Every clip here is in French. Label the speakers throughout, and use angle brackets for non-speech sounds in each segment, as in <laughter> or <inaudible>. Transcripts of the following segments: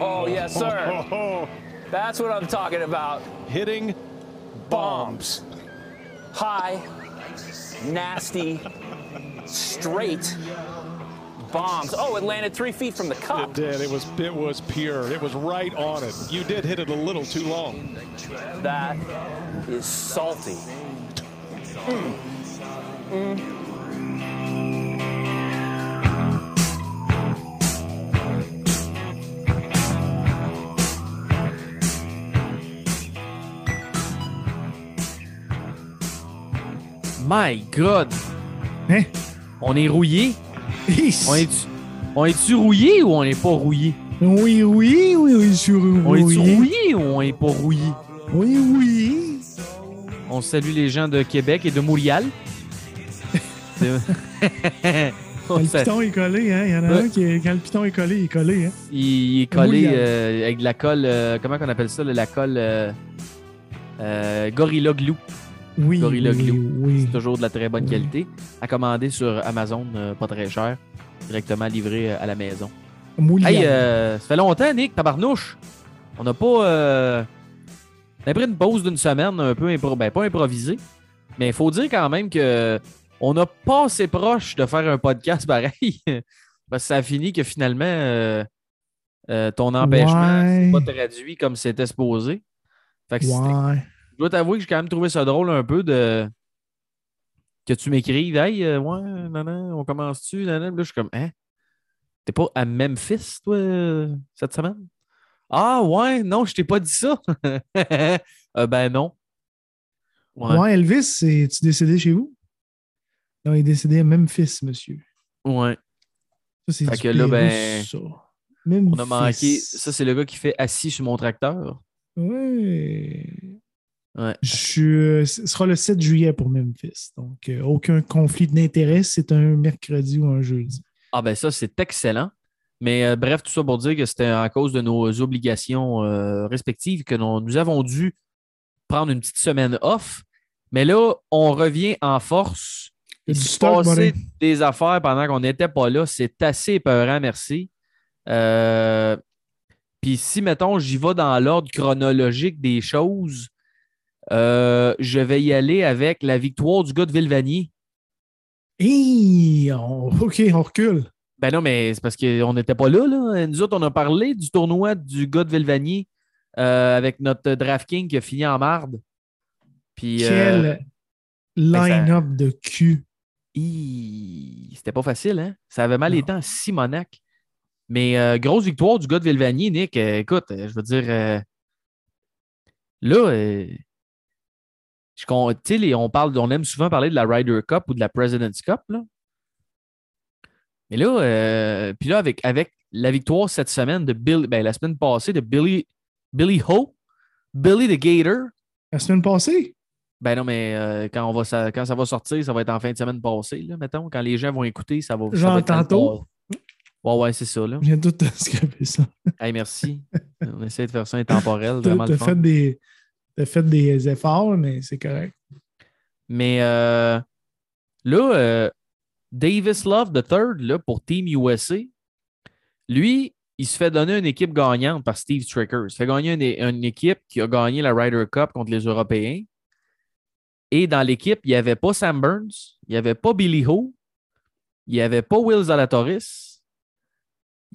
Speaker 1: Oh, yes, sir. That's what I'm talking about.
Speaker 2: Hitting
Speaker 1: Bombs. High, nasty, straight bombs. Oh, it landed three feet from the cup.
Speaker 2: It did. It was it was pure. It was right on it. You did hit it a little too long.
Speaker 1: That is salty. Hmm. Hmm.
Speaker 3: My God!
Speaker 4: Hein?
Speaker 3: On est rouillé? On est-tu on est-tu rouillé ou on n'est pas rouillé?
Speaker 4: Oui, oui, oui, oui, sur
Speaker 3: On est-tu
Speaker 4: oui.
Speaker 3: rouillé ou on n'est pas rouillé?
Speaker 4: Oui, oui.
Speaker 3: On salue les gens de Québec et de Montréal. <laughs> De-
Speaker 4: le piton est collé, hein? Il y en a
Speaker 3: Ouais.
Speaker 4: un qui est, quand le piton est collé, il est collé, hein?
Speaker 3: il, il est collé euh, avec de la colle. euh, comment on appelle ça? la colle euh, euh, Gorilla Glue.
Speaker 4: Oui.
Speaker 3: Gorilla
Speaker 4: oui,
Speaker 3: Glue.
Speaker 4: Oui.
Speaker 3: C'est toujours de la très bonne qualité. À commander sur Amazon, euh, pas très cher. Directement livré euh, à la maison. Hey, euh, ça fait longtemps, Nick, tabarnouche. On n'a pas. Euh... On a pris une pause d'une semaine un peu impro... ben, pas improvisée. Mais il faut dire quand même que on n'a pas assez proche de faire un podcast <laughs> pareil. Parce que ça a fini que finalement euh, ton empêchement
Speaker 4: Ouais.
Speaker 3: s'est pas traduit comme c'était supposé. Fait que c'était-
Speaker 4: Ouais.
Speaker 3: Je dois t'avouer que j'ai quand même trouvé ça drôle un peu de que tu m'écrives Hey, euh, ouais, nanan, on commence-tu? Là, je suis comme Hein? T'es pas à Memphis, toi, euh, cette semaine? Ah ouais, non, je t'ai pas dit ça. <laughs> Euh, ben non.
Speaker 4: Ouais.
Speaker 3: Ouais.
Speaker 4: Elvis, es-tu décédé chez vous? Non, il est décédé à Memphis, monsieur.
Speaker 3: ouais.
Speaker 4: Ça, c'est
Speaker 3: Fait que là, ben,
Speaker 4: ça.
Speaker 3: On a manqué. Ça, c'est le gars qui fait assis sur mon tracteur.
Speaker 4: Ouais.
Speaker 3: Ouais.
Speaker 4: Je, euh, ce sera le 7 juillet pour Memphis. Donc, euh, aucun conflit d'intérêt. C'est un mercredi ou un jeudi.
Speaker 3: Ah ben ça, c'est excellent. Mais euh, bref, tout ça pour dire que c'était à cause de nos obligations euh, respectives que nous, nous avons dû prendre une petite semaine off. Mais là, on revient en force.
Speaker 4: Il
Speaker 3: se passait des affaires pendant qu'on n'était pas là. C'est assez épeurant, merci. Euh, Puis si, mettons, j'y vais dans l'ordre chronologique des choses, euh, je vais y aller avec la victoire du gars de Villevanier.
Speaker 4: Hey, on- OK, on recule.
Speaker 3: Ben non, mais c'est parce qu'on n'était pas là, là. Nous autres, on a parlé du tournoi du gars de Villevanier euh, avec notre DraftKings qui a fini en marde. Puis, euh,
Speaker 4: Quel line-up de cul.
Speaker 3: hi, c'était pas facile, hein? Ça avait mal
Speaker 4: Non.
Speaker 3: été en Simonac. Mais euh, grosse victoire du gars de Villevanier, Nick. Écoute, je veux dire, là, je les- on, parle, on aime souvent parler de la Ryder Cup ou de la President's Cup, là. Mais là, euh, puis là, avec, avec la victoire cette semaine de Bill, ben, la semaine passée de Billy, Billy Ho, Billy the Gator.
Speaker 4: La semaine passée?
Speaker 3: Ben non, mais euh, quand, on va, ça, quand ça va sortir, ça va être en fin de semaine passée, là, mettons. Quand les gens vont écouter, ça va. ça
Speaker 4: Genre
Speaker 3: va dans le
Speaker 4: tantôt?
Speaker 3: Ouais, ouais, c'est ça, là.
Speaker 4: Je viens tout de <laughs> scraper ça.
Speaker 3: Hey, merci. On essaie de faire ça intemporel, <laughs> vraiment le fun.
Speaker 4: fait, des- fait des efforts, mais c'est correct.
Speaker 3: Mais euh, là, euh, Davis Love III, là, pour Team USA, lui, il se fait donner une équipe gagnante par Steve Stricker. Il se fait gagner une, une équipe qui a gagné la Ryder Cup contre les Européens. Et dans l'équipe, il n'y avait pas Sam Burns, il n'y avait pas Billy Ho, il n'y avait pas Will Zalatoris,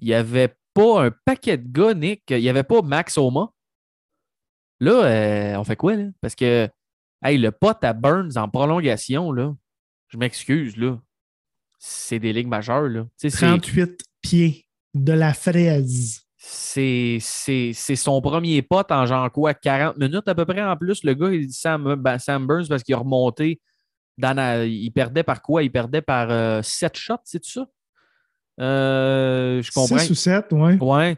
Speaker 3: il n'y avait pas un paquet de gars, Nick, il n'y avait pas Max Oma. Là, euh, on fait quoi, là? Parce que Hey, le pote à Burns en prolongation, là, je m'excuse, là. C'est des ligues majeures, là. Tu sais, c'est-
Speaker 4: 38 pieds de la fraise.
Speaker 3: C'est son premier pote en genre quoi, 40 minutes à peu près en plus. Le gars, il dit Sam, ben, Sam Burns parce qu'il a remonté. Dans la- il perdait par quoi? Il perdait par 7 shots, c'est ça? Euh, je comprends.
Speaker 4: 6 ou 7, ouais.
Speaker 3: Ouais.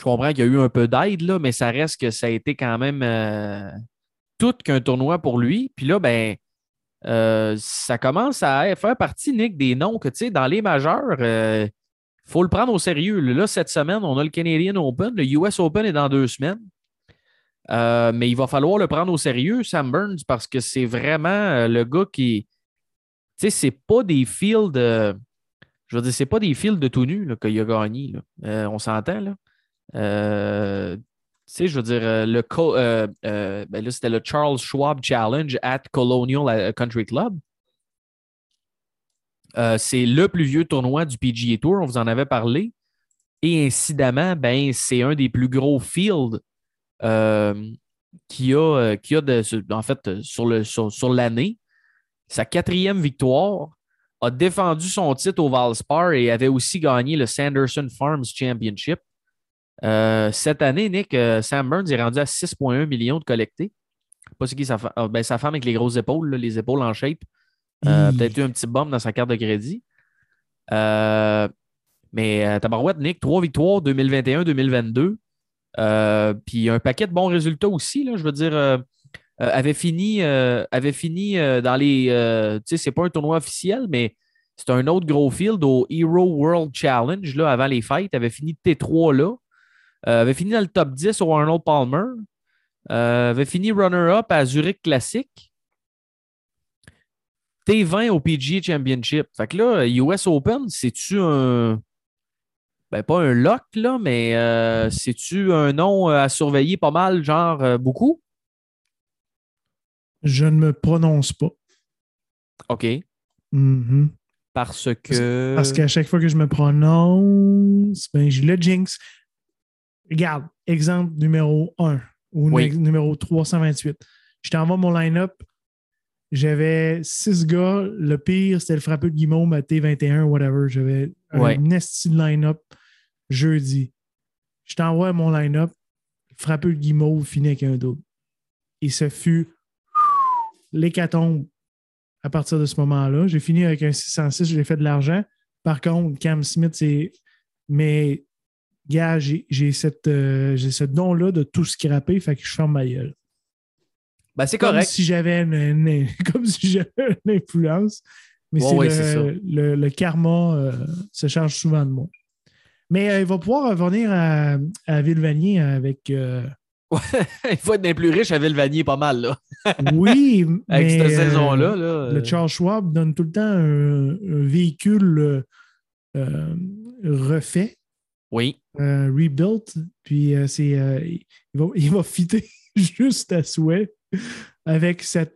Speaker 3: Je comprends qu'il y a eu un peu d'aide, là, mais ça reste que ça a été quand même euh, tout qu'un tournoi pour lui. Puis là, ben, euh, ça commence à faire partie, Nick, des noms que, tu sais, dans les majeurs, il faut le prendre au sérieux. Là, cette semaine, on a le Canadian Open. Le US Open est dans deux semaines. Euh, mais il va falloir le prendre au sérieux, Sam Burns, parce que c'est vraiment euh, le gars qui. Tu sais, c'est pas des fields. euh, je veux dire, c'est pas des fields de tout nu qu'il a gagné. Euh, on s'entend, là. Euh, sais, je veux dire, euh, le euh, ben là, c'était le Charles Schwab Challenge at Colonial Country Club. C'est le plus vieux tournoi du PGA Tour, on vous en avait parlé. Et incidemment, ben, c'est un des plus gros fields y a, a de- en fait, sur, le, sur, sur l'année. Sa quatrième victoire a défendu son titre au Valspar et avait aussi gagné le Sanderson Farms Championship. Euh, cette année, Nick, euh, Sam Burns est rendu à 6,1 millions de collectés. Pas c'est qui sa, fa- ah, ben, sa femme avec les grosses épaules, là, les épaules en shape. Euh. Peut-être eu un petit bump dans sa carte de crédit. Euh, mais Tabarouette, Nick, trois victoires 2021-2022. Euh, puis un paquet de bons résultats aussi. Là, je veux dire, avait fini, avait fini dans les. tu sais, c'est pas un tournoi officiel, mais c'est un autre gros field au Hero World Challenge là, avant les fêtes. Avait fini T3 là. Euh, avait fini dans le top 10 au Arnold Palmer. Euh, avait fini runner-up à Zurich Classic. T20 au PGA Championship. Fait que là, US Open, c'est-tu un. Ben, pas un lock, là, mais euh, c'est-tu un nom à surveiller pas mal, genre euh, beaucoup?
Speaker 4: Je ne me prononce pas.
Speaker 3: OK.
Speaker 4: Mhm.
Speaker 3: Parce que.
Speaker 4: Parce qu'à chaque fois que je me prononce, ben, j'ai le jinx. Regarde, exemple numéro 1 ou
Speaker 3: Oui.
Speaker 4: numéro 328. Je t'envoie mon line-up. J'avais six gars. Le pire, c'était le frappeux de Guimaume à T21, whatever. J'avais
Speaker 3: Ouais.
Speaker 4: un de line-up jeudi. Je t'envoie mon line-up. Le frappeux de Guimauve finit avec un double. Et ce fut l'hécatombe à partir de ce moment-là. J'ai fini avec un 606, j'ai fait de l'argent. Par contre, Cam Smith, c'est. Mais, gars, j'ai j'ai cette, euh, j'ai ce don-là de tout scraper, fait que je ferme ma gueule.
Speaker 3: Ben, c'est
Speaker 4: Comme
Speaker 3: correct.
Speaker 4: si j'avais une, une- <laughs> comme si j'avais une influence. Mais
Speaker 3: Ouais,
Speaker 4: c'est
Speaker 3: ouais,
Speaker 4: le,
Speaker 3: c'est ça.
Speaker 4: le- le karma euh, se charge souvent de moi. Mais euh, il va pouvoir revenir à, à Villevanier avec. euh, <laughs>
Speaker 3: Il faut être bien plus riche à Villevanier, pas mal, là. <laughs>
Speaker 4: oui,
Speaker 3: Avec
Speaker 4: mais,
Speaker 3: cette saison-là. Là,
Speaker 4: Le Charles Schwab donne tout le temps un, un véhicule refait,
Speaker 3: Oui.
Speaker 4: euh, rebuilt, puis euh, c'est, euh, il, va, il va fitter <laughs> juste à souhait avec cette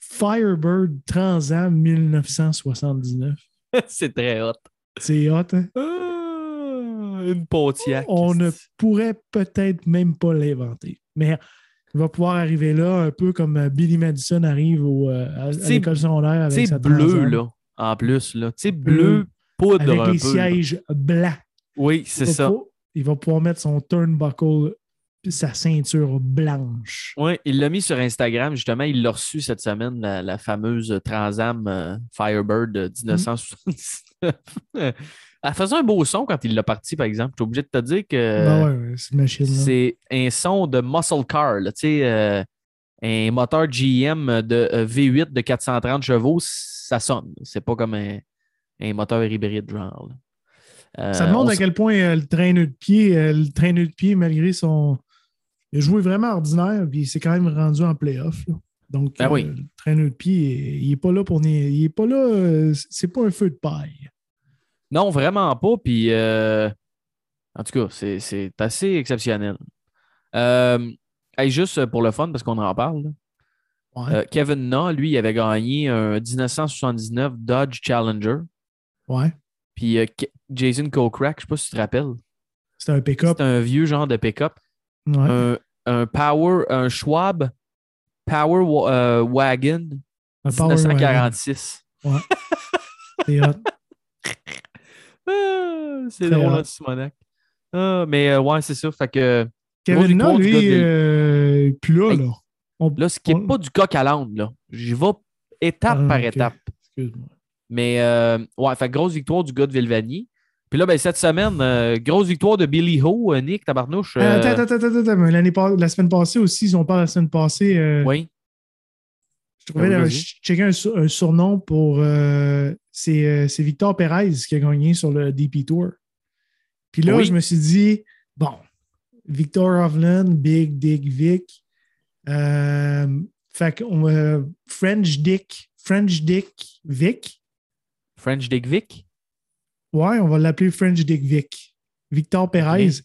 Speaker 4: Firebird Transam 1979. <laughs>
Speaker 3: c'est très hot.
Speaker 4: C'est hot, hein?
Speaker 3: Ah, une Pontiac.
Speaker 4: On ne pourrait peut-être même pas l'inventer. Mais il va pouvoir arriver là, un peu comme Billy Madison arrive au, à, l'école secondaire avec sa
Speaker 3: bleu,
Speaker 4: Transam.
Speaker 3: là, en plus. là. Tu sais,
Speaker 4: Bleu.
Speaker 3: bleu, poudre
Speaker 4: Avec
Speaker 3: un
Speaker 4: les
Speaker 3: peu. là.
Speaker 4: sièges blancs.
Speaker 3: Oui, c'est ça.
Speaker 4: Il va pouvoir mettre son turnbuckle sa ceinture blanche.
Speaker 3: Oui, il l'a mis sur Instagram, justement. Il l'a reçu cette semaine, la, la fameuse Transam euh, Firebird de 1979. Elle faisait un beau son quand il l'a parti, par exemple. Je suis obligé de te dire que
Speaker 4: Ben ouais, ouais, c'est
Speaker 3: un son de muscle car. là. Euh, un moteur GM de euh, V8 de 430 chevaux, ça sonne. C'est pas comme un, un moteur hybride, genre. là. Euh,
Speaker 4: Ça montre
Speaker 3: on
Speaker 4: à quel point euh, le traîneur de pied, euh, le traîneur de pied, malgré son. Il a joué vraiment ordinaire, puis il s'est quand même rendu en playoff. là. Donc,
Speaker 3: Ben
Speaker 4: euh,
Speaker 3: oui.
Speaker 4: le traîneur de pied, il n'est pas là pour. Il est pas là. euh, c'est pas un feu de paille.
Speaker 3: Non, vraiment pas. Puis, euh, en tout cas, c'est- assez exceptionnel. Euh, hey, juste pour le fun, parce qu'on en parle.
Speaker 4: Ouais.
Speaker 3: Euh, Kevin Na, lui, il avait gagné un 1979 Dodge Challenger.
Speaker 4: ouais.
Speaker 3: Puis euh, Jason Kokrak, je sais pas si tu te rappelles,
Speaker 4: C'était un pick-up.
Speaker 3: c'est un vieux genre de pick-up.
Speaker 4: Ouais.
Speaker 3: Un, un Power, un Schwab Power euh, Wagon
Speaker 4: Un Power Wagon. <laughs>
Speaker 3: 1946.
Speaker 4: C'est.
Speaker 3: Ah, drôle, hein, Simonac. Ah, mais euh, ouais, c'est ça. Fait que
Speaker 4: Kevin lui,
Speaker 3: de-
Speaker 4: plus là,
Speaker 3: Hey.
Speaker 4: là. On-
Speaker 3: là, ce qui n'est
Speaker 4: on-
Speaker 3: pas du coq à l'âne, là. J'y vais étape
Speaker 4: Ah,
Speaker 3: par
Speaker 4: ok.
Speaker 3: étape.
Speaker 4: Excuse-moi.
Speaker 3: Mais euh, ouais, fait grosse victoire du gars de Villevanier. Puis là, ben, cette semaine, euh, grosse victoire de Billy Ho, euh, Nick Tabarnouche.
Speaker 4: Euh,
Speaker 3: euh,
Speaker 4: Attends, attends, attends, attends. mais l'année pas- la semaine passée aussi, si on parle de la semaine passée, euh,
Speaker 3: Oui.
Speaker 4: je trouvais
Speaker 3: Ah oui,
Speaker 4: euh,
Speaker 3: vas-y.
Speaker 4: je checkais un, sur- un surnom pour. euh, c'est euh, c'est Victor Perez qui a gagné sur le DP Tour. Puis là,
Speaker 3: Oui.
Speaker 4: je me suis dit, bon, Victor Hovland, Big Dick Vic. Euh, fait euh, French Dick, French Dick Vic.
Speaker 3: French Dick Vic?
Speaker 4: Ouais, on va l'appeler French Dick Vic. Victor Perez.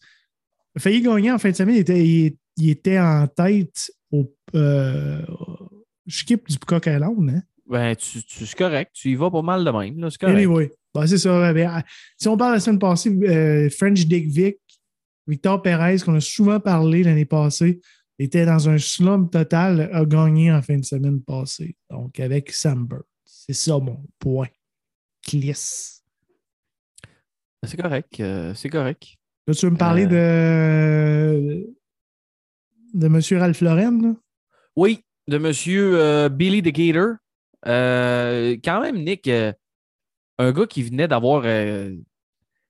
Speaker 4: a failli gagner en fin de semaine. Il était, il, il était en tête au euh, skip du Coq Island. Hein?
Speaker 3: Ben, tu, tu- c'est correct. Tu y vas pas mal de même. là, C'est correct.
Speaker 4: Anyway, ben, c'est ça. Ben, si on parle la semaine passée, euh, French Dick Vic, Victor Perez, qu'on a souvent parlé l'année passée, était dans un slump total, a gagné en fin de semaine passée. Donc, avec Sam Bird. C'est ça mon point.
Speaker 3: C'est correct. euh, c'est correct.
Speaker 4: Là, tu veux me parler de, de M. Ralph Lauren? là?
Speaker 3: Oui, de monsieur euh, Billy the Gator. Euh, quand même, Nick, euh, un gars qui venait d'avoir. euh, tu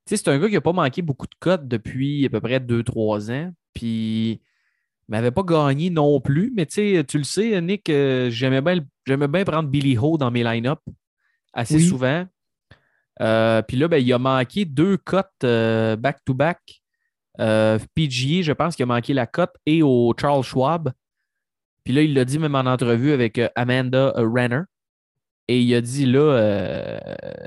Speaker 3: sais, c'est un gars qui n'a pas manqué beaucoup de cotes depuis à peu près 2-3 ans. Puis, il m'avait pas gagné non plus. Mais tu sais, tu le sais, Nick, euh, j'aimais bien, bien prendre Billy Ho dans mes line-up assez
Speaker 4: Oui.
Speaker 3: souvent. Euh, puis là, ben, il a manqué deux cotes euh, back-to-back. Euh, PGA, je pense qu'il a manqué la cote et au Charles Schwab. Puis là, il l'a dit même en entrevue avec Amanda Renner. Et il a dit là, euh,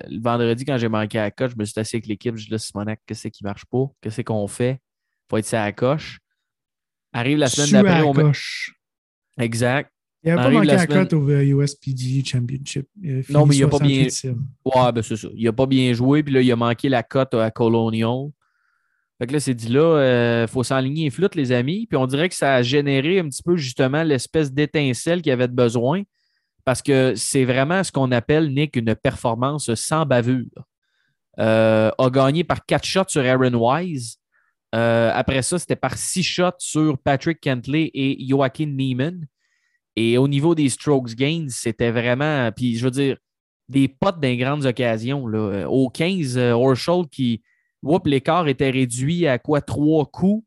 Speaker 3: le vendredi, quand j'ai manqué la coche, je me suis assis avec l'équipe. Je dis là, Simonac, qu'est-ce qui marche pas? Qu'est-ce qu'on fait? Faut être ça à la coche. Arrive la semaine
Speaker 4: à
Speaker 3: d'après, on met-
Speaker 4: coche.
Speaker 3: Exact.
Speaker 4: Il n'avait pas manqué
Speaker 3: la
Speaker 4: cote au euh, USPGA Championship.
Speaker 3: Non, mais il a pas bien-
Speaker 4: 68e.
Speaker 3: Ouais, ben c'est ça. Il a pas bien joué, puis là, il a manqué la cote à Colonial. Fait que là, c'est dit là, il faut s'enligner les flûtes, les amis. Puis on dirait que ça a généré un petit peu justement l'espèce d'étincelle qu'il avait de besoin. Parce que c'est vraiment ce qu'on appelle, Nick, une performance sans bavure. Euh, a gagné par quatre shots sur Aaron Wise. Euh, après ça, c'était par six shots sur Patrick Kentley et Joaquin Neiman. Et au niveau des strokes gains, c'était vraiment. Puis je veux dire, des potes dans les grandes occasions. Là. Euh, Au 15, euh, Horschel qui. Whoop, l'écart était réduit à quoi? Trois coups.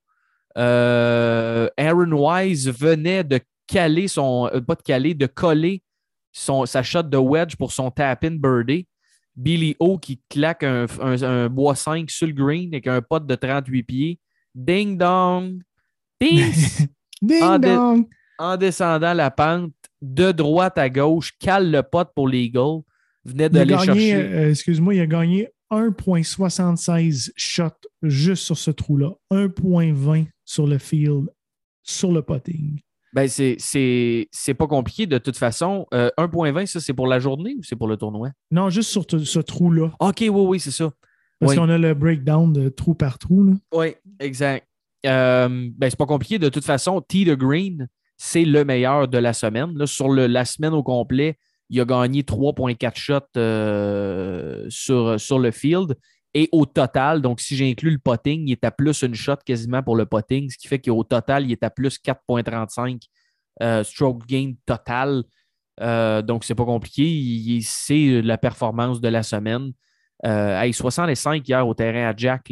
Speaker 3: Euh, Aaron Wise venait de caler son. euh, pas de caler, de coller son, sa shot de wedge pour son tap-in birdie. Billy O qui claque un, un- un bois 5 sur le green avec un pot de 38 pieds. Ding dong! Ding! <laughs>
Speaker 4: Ding
Speaker 3: Ah,
Speaker 4: dong!
Speaker 3: En descendant la pente, de droite à gauche, cale le pot pour l'Eagle. Venait d'aller
Speaker 4: gagné,
Speaker 3: chercher.
Speaker 4: euh, excuse-moi, il a gagné 1,76 shots juste sur ce trou-là. 1,20 sur le field, sur le putting.
Speaker 3: Ben, c'est- pas compliqué de toute façon. Euh, 1.20, ça, c'est pour la journée ou c'est pour le tournoi?
Speaker 4: Non, juste sur ce trou-là.
Speaker 3: OK, oui, oui, c'est ça.
Speaker 4: Parce
Speaker 3: Oui.
Speaker 4: qu'on a le breakdown de trou par trou. Là.
Speaker 3: Oui, exact. Euh, ben, c'est pas compliqué. De toute façon, T de Green, c'est le meilleur de la semaine. Sur le- la semaine au complet, il a gagné 3,4 shots euh, sur, le field. Et au total, donc si j'inclus le potting, il est à plus une shot quasiment pour le potting, ce qui fait qu'au total, il est à plus 4,35 euh, stroke gain total. Euh, donc, c'est pas compliqué. C'est la performance de la semaine. Euh, hey, 65 hier au terrain à Jack,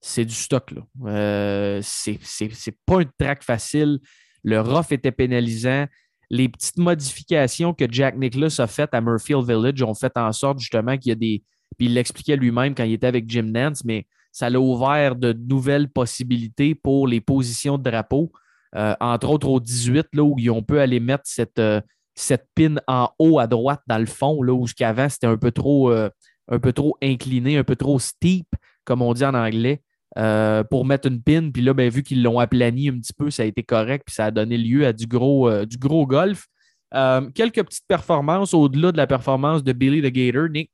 Speaker 3: c'est du stock. Là. C'est pas un track facile. Le rough était pénalisant. Les petites modifications que Jack Nicklaus a faites à Murfield Village ont fait en sorte justement qu'il y a des. Puis il l'expliquait lui-même quand il était avec Jim Nance, mais ça l'a ouvert de nouvelles possibilités pour les positions de drapeau. Euh, entre autres au 18, là, où on peut aller mettre cette, euh, cette pin en haut à droite dans le fond, là, où jusqu'avant c'était un peu trop. euh, un peu trop incliné, un peu trop steep, comme on dit en anglais, euh, pour mettre une pin. Puis là, ben, vu qu'ils l'ont aplani un petit peu, ça a été correct, puis ça a donné lieu à du gros, euh, du gros golf. Euh, quelques petites performances au-delà de la performance de Billy the Gator, Nick.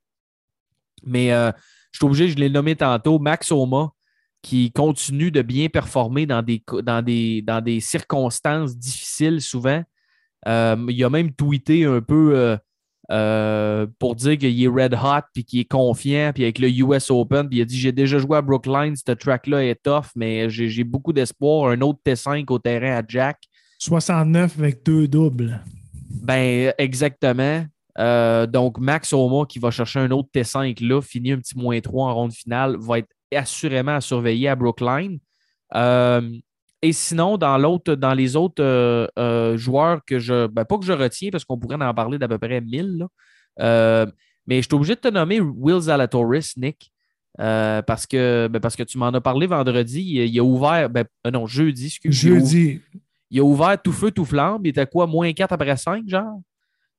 Speaker 3: Mais je suis obligé, je l'ai nommé tantôt, Max Oma, qui continue de bien performer dans des, dans des, dans des circonstances difficiles souvent. Il a même tweeté un peu euh, pour dire qu'il est red hot puis qu'il est confiant, puis avec le US Open, puis il a dit J'ai déjà joué à Brookline, ce track-là est tough, mais j'ai j'ai beaucoup d'espoir. Un autre T5 au terrain à Jack.
Speaker 4: 69 avec deux doubles.
Speaker 3: Ben, exactement. Euh, donc, Max Oma qui va chercher un autre T5 là, finit un petit moins 3 en ronde finale, va être assurément à surveiller à Brookline. Euh, et sinon, dans, l'autre, dans les autres euh, euh, joueurs que je. Ben, pas que je retiens parce qu'on pourrait en parler d'à peu près 1000, là. Euh, mais je suis obligé de te nommer Will Zalatoris, Nick. parce, que, ben, parce que tu m'en as parlé vendredi. Il, il a ouvert. Ben, non, jeudi, excuse
Speaker 4: Jeudi.
Speaker 3: il a ouvert tout feu, tout flamme. Il était quoi, moins 4 après 5, genre?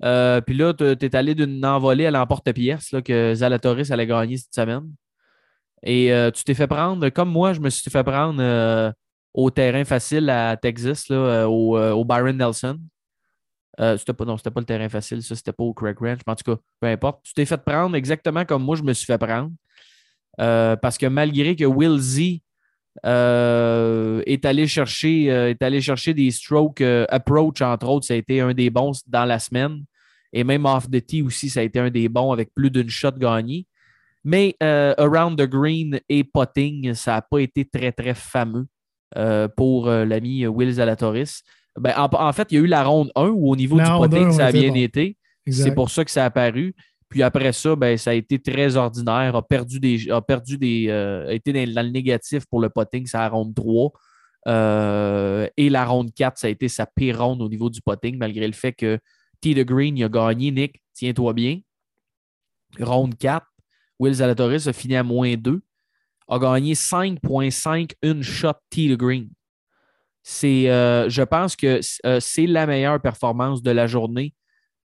Speaker 3: Euh, puis là, tu es allé d'une envolée à l'emporte-pièce là, que Zalatoris allait gagner cette semaine. Et euh, tu t'es fait prendre, comme moi, je me suis fait prendre euh, au terrain facile à Texas, là, euh, au, euh, au Byron Nelson. Euh, c'était pas, non, c'était pas le terrain facile, ça, c'était pas au Craig Ranch. En tout cas, peu importe. Tu t'es fait prendre exactement comme moi, je me suis fait prendre. Euh, parce que malgré que Will Z est, allé chercher, est allé chercher des strokes approach, entre autres, ça a été un des bons dans la semaine. Et même off the tee aussi, ça a été un des bons avec plus d'une shot gagnée. Mais around the green et putting, ça n'a pas été très, très fameux euh, pour euh, l'ami Will Zalatoris. Ben, en, en fait, il y a eu la ronde 1 où au niveau
Speaker 4: La
Speaker 3: du
Speaker 4: 1,
Speaker 3: ça a bien
Speaker 4: bon.
Speaker 3: été. C'est pour ça que ça a apparu. Puis après ça, ben, ça a été très ordinaire, a perdu des. A perdu des euh, a été dans, dans le négatif pour le potting, c'est la ronde 3. Euh, et la ronde 4, ça a été sa pire ronde au niveau du potting, malgré le fait que T. de Green il a gagné. Nick, tiens-toi bien. Ronde 4, Will Zalatoris a fini à moins 2, a gagné 5.5 une shot T. Green. C'est, euh, je pense que euh, c'est la meilleure performance de la journée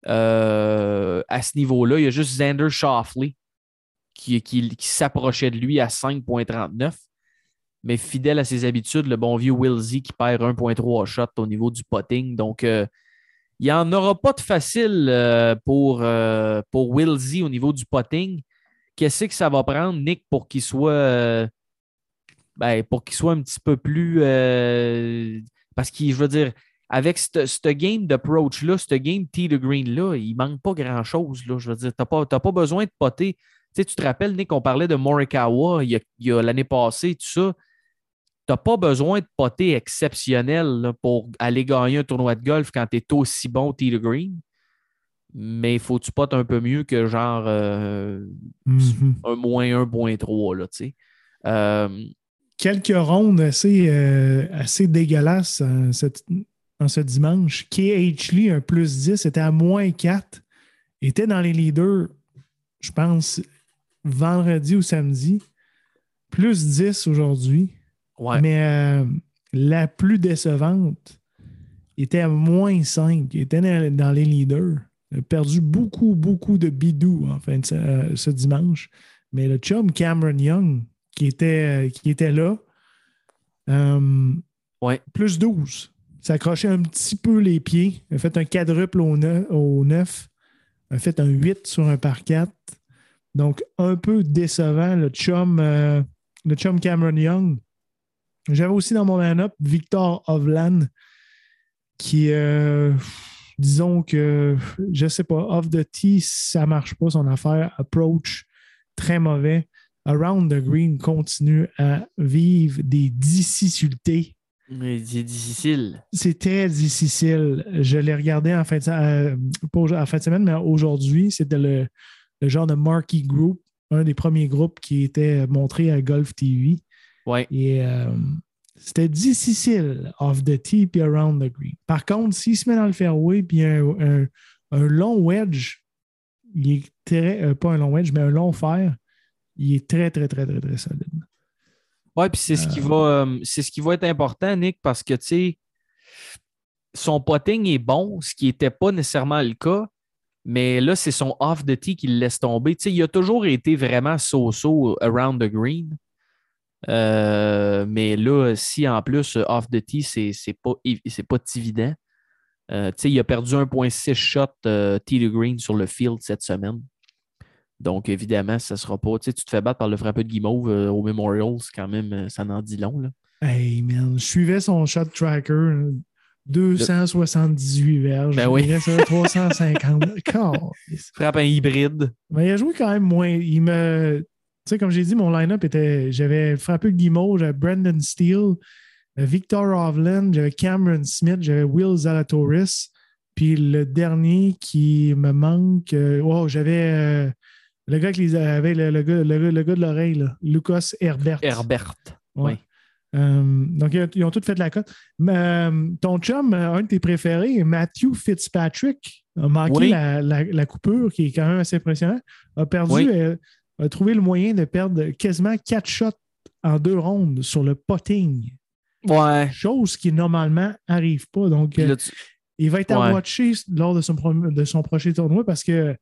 Speaker 3: euh, à ce niveau-là. Il y a juste Xander Shoffley qui, qui, s'approchait de lui à 5,39. Mais fidèle à ses habitudes, le bon vieux Will Z qui perd 1,3 shot au niveau du potting. Donc, il n'y en aura pas de facile pour, pour Will Z au niveau du potting. Qu'est-ce que ça va prendre, Nick, pour qu'il soit, euh, ben, pour qu'il soit un petit peu plus. euh, parce que je veux dire, avec ce game d'approach-là, ce game T de Green-là, il manque pas grand-chose. Je veux dire, tu n'as pas, pas besoin de poter. Tu sais, tu te rappelles, Nick, on parlait de Morikawa il y a, l'année passée, tout ça. Tu n'as pas besoin de poter exceptionnel pour aller gagner un tournoi de golf quand tu es aussi bon T de Green. Mais il faut que tu potes un peu mieux que genre euh,
Speaker 4: Mhm.
Speaker 3: un moins 1.3, là, tu sais. Euh,
Speaker 4: Quelques rondes assez, euh, assez dégueulasses en, cette- en ce dimanche. KH Lee, un plus 10, était à moins 4. Était dans les leaders, je pense, vendredi ou samedi. Plus 10 aujourd'hui.
Speaker 3: ouais.
Speaker 4: Mais la plus décevante était à moins 5. Il était dans les leaders. Il a perdu beaucoup, beaucoup de bidou en fin de ce, euh, ce dimanche. Mais le chum Cameron Young, qui était, qui était là, euh,
Speaker 3: Ouais.
Speaker 4: plus 12. S'accrochait un petit peu les pieds. Il a fait un quadruple au 9. Au 9 a fait un 8 sur un par 4. Donc, un peu décevant, le chum, euh, le chum Cameron Young. J'avais aussi dans mon line-up Victor Hovland, qui, euh, disons que, je sais pas, off the tee, ça marche pas son affaire. Approach, très mauvais. Around the green continue à vivre des difficultés.
Speaker 3: Mais C'est difficile.
Speaker 4: C'est très difficile. Je l'ai regardé en fin de, euh, pas en fin de semaine, mais aujourd'hui, c'était le, le genre de marquee group, un des premiers groupes qui était montré à Golf TV.
Speaker 3: Ouais.
Speaker 4: Et euh, c'était difficile off the tee puis around the green. Par contre, s'il se met dans le fairway puis un, un- un long wedge, il est très, euh, pas un long wedge, mais un long fer, il est très, très, très, très, très solide.
Speaker 3: Oui, puis c'est ce qui
Speaker 4: Euh.
Speaker 3: va euh, c'est ce qui va être important, Nick, parce que tu sais, son potting est bon, ce qui n'était pas nécessairement le cas, mais là, c'est son off the tee qui le laisse tomber. Tu sais, il a toujours été vraiment so-so around the green. Euh, mais là, si en plus off the tee, c'est c'est pas, c'est pas évident. Euh, il a perdu 1.6 shot euh, tee de green sur le field cette semaine. Donc, évidemment, ça sera pas. Tu te fais battre par le frappeur de Guimauve euh, au Memorial, c'est quand même, euh, ça n'en dit long. Là.
Speaker 4: Hey man, je suivais son shot tracker. euh, 278 verges.
Speaker 3: Ben oui.
Speaker 4: Il reste à 350. Calisse.
Speaker 3: Frappe un hybride.
Speaker 4: Mais il a joué quand même moins. Il me. Tu sais, comme j'ai dit, mon line-up était. J'avais frappé Guimau, j'avais Brandon Steele, Victor Hovland, j'avais Cameron Smith, j'avais Will Zalatoris. Puis le dernier qui me manque. euh, wow, j'avais. euh, le gars qui les avait, le, le gars, le, le gars de l'oreille, Lucas Herbert.
Speaker 3: Herbert.
Speaker 4: Ouais.
Speaker 3: Oui.
Speaker 4: Euh, donc, ils ont, tous fait la cote. Ton chum, un de tes préférés, Matthew Fitzpatrick, a manqué
Speaker 3: Oui.
Speaker 4: la, la- la coupure, qui est quand même assez impressionnant. A perdu,
Speaker 3: Oui.
Speaker 4: A trouvé le moyen de perdre quasiment quatre shots en deux rondes sur le potting.
Speaker 3: Ouais.
Speaker 4: Chose qui normalement n'arrive pas. Donc, euh,
Speaker 3: tu-
Speaker 4: il va être à
Speaker 3: Ouais.
Speaker 4: watcher lors de son, de son prochain tournoi parce que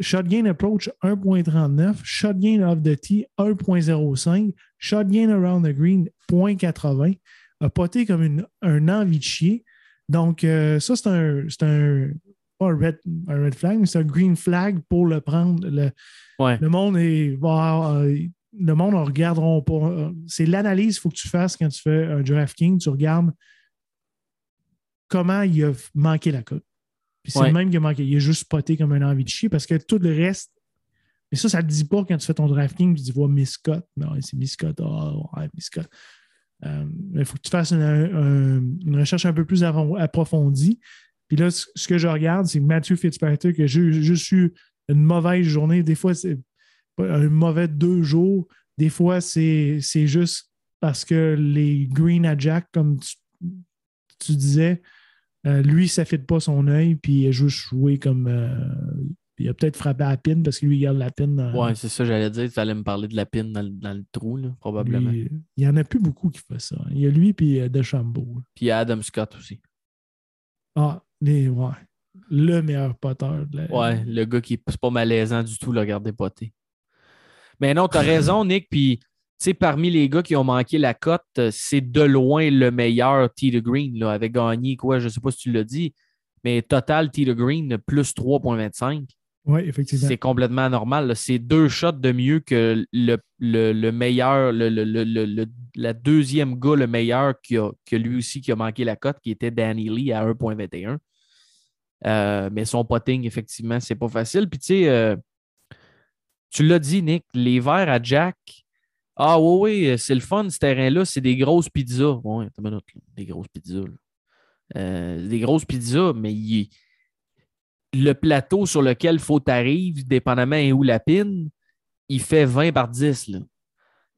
Speaker 4: shot gain approach 1.39, shot gain off the tee 1.05, shot gain around the green 0.80. a poté comme une, un envie de chier. Donc, euh, ça, c'est un, c'est un, pas un red, un red flag, mais c'est un green flag pour le prendre. Le,
Speaker 3: Ouais.
Speaker 4: le monde est. va, euh, le monde ne regarderont pas. C'est l'analyse qu'il faut que tu fasses quand tu fais un DraftKings. Tu regardes comment il a manqué la cote. Puis c'est
Speaker 3: Ouais.
Speaker 4: le même qui a manqué. Il a juste spoté comme un envie de chier parce que tout le reste. Et ça, ça ne te dit pas quand tu fais ton DraftKings, tu dis vois Miss Scott. Non, c'est Miss Scott. Ah, ouais, Miss Scott. Euh, mais il faut que tu fasses une, un- une recherche un peu plus approfondie. Puis là, ce que je regarde, c'est Matthew Fitzpatrick, que j'ai juste eu une mauvaise journée. Des fois, c'est un mauvais deux jours. Des fois, c'est juste parce que les Green à Jack, comme tu, tu disais, euh, lui, ça ne fit pas son œil, puis il a juste joué comme. euh, il a peut-être frappé à la pin parce que lui, il garde la pin. dans-
Speaker 3: Ouais, c'est ça, j'allais dire. Tu allais me parler de la pine dans, le- dans le trou, là, probablement.
Speaker 4: lui, il n'y en a plus beaucoup qui font ça. Il y a lui puis euh, DeChambeau.
Speaker 3: Puis il y a Adam Scott aussi.
Speaker 4: Ah, Le meilleur poteur. de la-
Speaker 3: Ouais, le gars qui c'est pas malaisant du tout, le regarder poter. Mais non, t'as raison, Nick. Puis, parmi les gars qui ont manqué la cote, euh, c'est de loin le meilleur T de Green, là, avec gagné, quoi, je sais pas si tu l'as dit, mais total T de Green, plus 3,25.
Speaker 4: Oui, effectivement.
Speaker 3: C'est complètement anormal. là. C'est deux shots de mieux que le, le- le meilleur, le, le- la deuxième gars, le meilleur, qui a, que lui aussi qui a manqué la cote, qui était Danny Lee à 1,21. Euh, mais son potting, effectivement, c'est pas facile. Puis tu sais, euh, tu l'as dit, Nick, les verres à Jack. Ah oui, oui, c'est le fun, ce terrain-là, c'est des grosses pizzas. Oui, minute, là, des grosses pizzas. Euh, des grosses pizzas, mais il- le plateau sur lequel faut t'arrives, dépendamment où la pine, il fait 20 par 10. Là.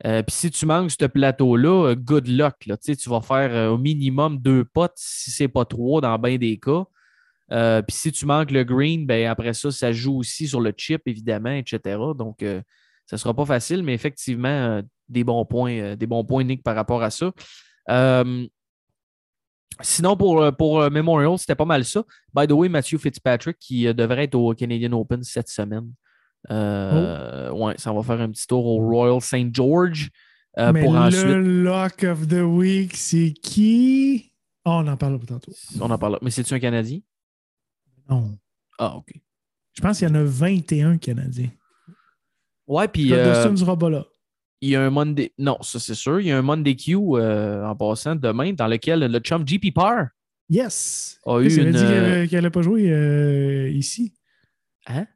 Speaker 3: Euh, Puis si tu manques ce plateau-là, euh, good luck. Là. Tu vas faire euh, au minimum deux potes, si c'est pas trois dans bien des cas. Puis si tu manques le green, ben après ça, ça joue aussi sur le chip, évidemment, etc. Donc, ça ne sera pas facile, mais effectivement, des bons points, des bons points, Nick, par rapport à ça. Sinon, pour, euh, pour euh, Memorial, c'était pas mal ça. By the way, Matthew Fitzpatrick qui euh, devrait être au Canadian Open cette semaine. Euh, Ouais, ça va faire un petit tour au Royal St. George euh,
Speaker 4: Mais
Speaker 3: pour
Speaker 4: le
Speaker 3: ensuite.
Speaker 4: lock of the week, c'est qui? Ah, on en parle tantôt.
Speaker 3: On en parle. Mais c'est-tu un Canadien?
Speaker 4: Non.
Speaker 3: Ah, OK.
Speaker 4: Je pense qu'il y en a 21 Canadiens.
Speaker 3: Ouais, puis
Speaker 4: Le
Speaker 3: euh,
Speaker 4: Dustin sera pas là.
Speaker 3: Il y a un Monday. Non, ça c'est sûr. Il y a un Monday Q euh, en passant demain dans lequel le chum JP Parr
Speaker 4: Yes!
Speaker 3: a eu une.
Speaker 4: dit
Speaker 3: euh,
Speaker 4: qu'elle n'allait pas jouer euh, ici?
Speaker 3: Hein?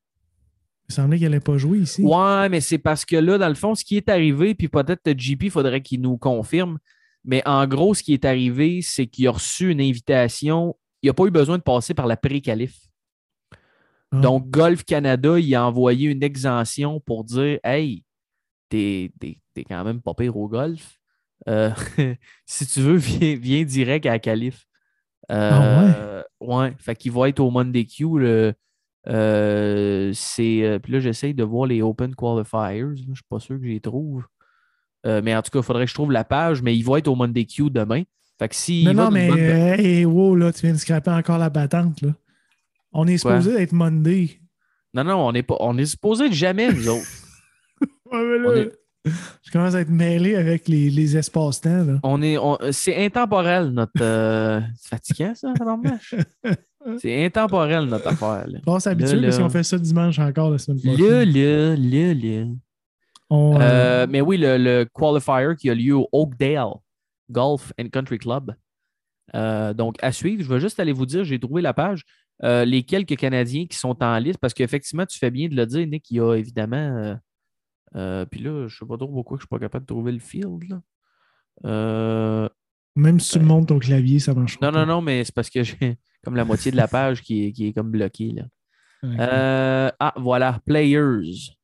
Speaker 4: Il semblait qu'elle n'allait pas jouer ici.
Speaker 3: Ouais, mais c'est parce que là, dans le fond, ce qui est arrivé, puis peut-être que JP, il faudrait qu'il nous confirme. Mais en gros, ce qui est arrivé, c'est qu'il a reçu une invitation. Il n'a pas eu besoin de passer par la pré-qualif.
Speaker 4: Ah.
Speaker 3: Donc, Golf Canada, il a envoyé une exemption pour dire Hey, t'es quand même pas pire au golf. Euh, <laughs> si tu veux, <laughs> viens, viens direct à la qualif. Euh, ouais? fait qu'il va être au Monday Q. le- euh, c'est, euh, puis là, j'essaye de voir les Open Qualifiers. Je ne suis pas sûr que j'y trouve. Mais en tout cas, il faudrait que je trouve la page. Mais il va être au Monday Q demain. Fait que s'il
Speaker 4: non, mais
Speaker 3: bonne-
Speaker 4: hey, wow, là, tu viens de scraper encore la battante. Là. On est supposé être Monday.
Speaker 3: Non, non, on est, pas, on est supposé être jamais, nous autres.
Speaker 4: Ouais,
Speaker 3: est-
Speaker 4: Je commence à être mêlé avec les, les espaces-temps.
Speaker 3: On est, on- c'est intemporel, notre. euh, <laughs> c'est fatigant, ça? <laughs> C'est intemporel, notre affaire. Là,
Speaker 4: On s'habitue
Speaker 3: Là,
Speaker 4: parce qu'on fait ça dimanche encore la semaine prochaine. On, euh,
Speaker 3: Euh, mais oui, le, le qualifier qui a lieu au Oakdale Golf and Country Club. Euh, donc, à suivre, je vais juste aller vous dire, j'ai trouvé la page, euh, les quelques Canadiens qui sont en liste, parce qu'effectivement, tu fais bien de le dire, Nick, il y a évidemment. Euh, Puis là, je ne sais pas trop pourquoi je ne suis pas capable de trouver le field. là. Euh,
Speaker 4: Même si tu me montres ton clavier, ça marche
Speaker 3: non, non, non, mais c'est parce que j'ai <laughs> comme la moitié de la page qui est, qui est comme bloquée. Là. Euh, ah, voilà, Players.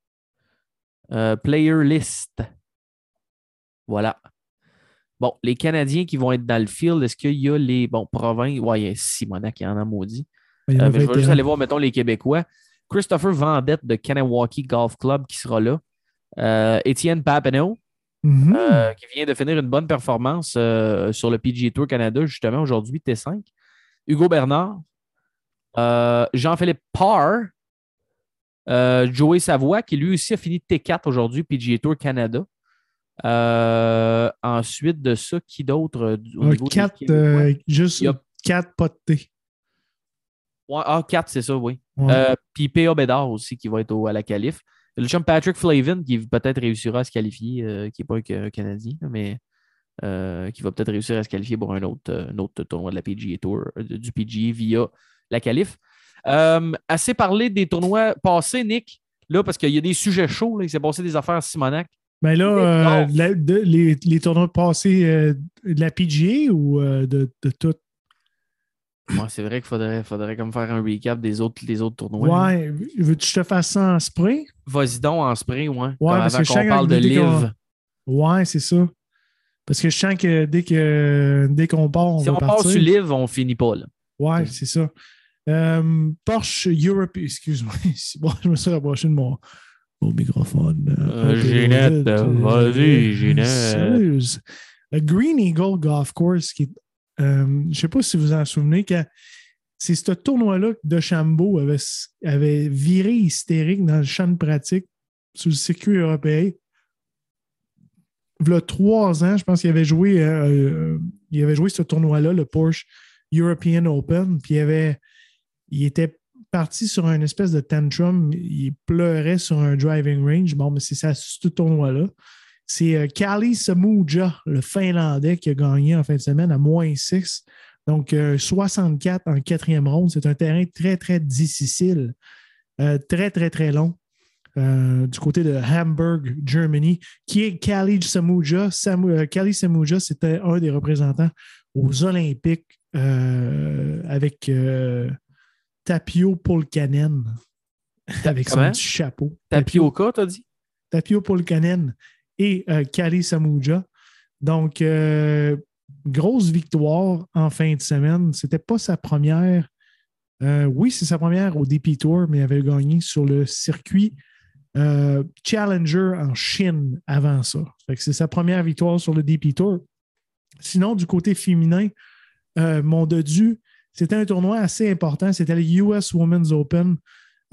Speaker 3: Player List. Voilà. Bon, les Canadiens qui vont être dans le field, est-ce qu'il y a les. Bon, provinces? Ouais, il y a Simonac qui en a maudit. Mais je vais juste aller voir, mettons, les Québécois. Christopher Vendette de Kanawaki Golf Club qui sera là. Euh, Étienne Papineau,
Speaker 4: Mhm.
Speaker 3: euh, qui vient de finir une bonne performance euh, sur le PGA Tour Canada, justement, aujourd'hui, T5. Hugo Bernard. Jean-Philippe Parr. Joey Savoie, qui lui aussi a fini T4 aujourd'hui, PGA Tour Canada. Euh, ensuite de ça, qui d'autre euh, du- au
Speaker 4: Un
Speaker 3: niveau des
Speaker 4: 4,
Speaker 3: Québécois?
Speaker 4: juste
Speaker 3: a-
Speaker 4: 4 pas de thé.
Speaker 3: Ouais, ah, 4, c'est ça, oui.
Speaker 4: Ouais.
Speaker 3: Puis P.A. Bédard aussi qui va être au- à la qualif. Le chum Patrick Flavin qui peut-être réussira à se qualifier, euh, qui n'est pas un, un Canadien, là, mais euh, qui va peut-être réussir à se qualifier pour un autre, un autre tournoi de la PGA Tour, euh, du PGA via la qualif. Assez parlé des tournois passés, Nick, là, parce qu'il y a des sujets chauds. là. Il s'est passé des affaires à Simonac.
Speaker 4: Ben là, euh, la- de- les, les tournois passés euh, de la PGA ou euh, de, de tout?
Speaker 3: Ouais, c'est vrai qu'il faudrait, faudrait comme faire un recap des autres, autres tournois.
Speaker 4: Ouais. Veux-tu que je te fasse ça en spray?
Speaker 3: Vas-y donc en spray, ouais. Comme
Speaker 4: parce
Speaker 3: avant
Speaker 4: que
Speaker 3: qu'on parle de live.
Speaker 4: Ouais, c'est ça. Parce que je sens que dès que dès qu'on part, on
Speaker 3: Si
Speaker 4: va
Speaker 3: on
Speaker 4: partir.
Speaker 3: part sur live, on finit pas là.
Speaker 4: Ouais, c'est ça. Euh, Porsche Europe, excuse-moi, <laughs> bon, je me suis rapproché de mon, mon microphone.
Speaker 3: Euh,
Speaker 4: peu
Speaker 3: Ginette,
Speaker 4: vite,
Speaker 3: euh,
Speaker 4: euh,
Speaker 3: vas-y, Ginette.
Speaker 4: sérieuse. Le Green Eagle Golf Course, qui est, euh, je ne sais pas si vous en souvenez, quand c'est ce tournoi-là que De Chambeau avait, avait viré hystérique dans le champ de pratique sur le circuit européen. Il y a trois ans, je pense qu'il avait joué, euh, euh, il avait joué ce tournoi-là, le Porsche European Open, puis il, il était parti sur un espèce de tantrum. Il pleurait sur un driving range. Bon, mais c'est ça, ce tournoi-là. C'est euh, Kali Samuja, le Finlandais, qui a gagné en fin de semaine à moins 6. Donc, euh, 64 en quatrième ronde. C'est un terrain très, très difficile. Euh, très, très, très long. Euh, du côté de Hamburg, Germany, qui est Kali Samuja. Samu, euh, Kali Samuja, c'était un des représentants aux Olympiques euh, avec euh, Tapio Polkanen. avec son petit chapeau.
Speaker 3: Tapioca, t'as dit?
Speaker 4: Tapio Polkanen et euh, Kali Samuja. Donc, euh, grosse victoire en fin de semaine. C'était pas sa première. euh, oui, c'est sa première au DP Tour, mais il avait gagné sur le circuit Challenger en Chine avant ça. C'est sa première victoire sur le DP Tour. Sinon, du côté féminin, mon dodu, c'était un tournoi assez important. C'était le US Women's Open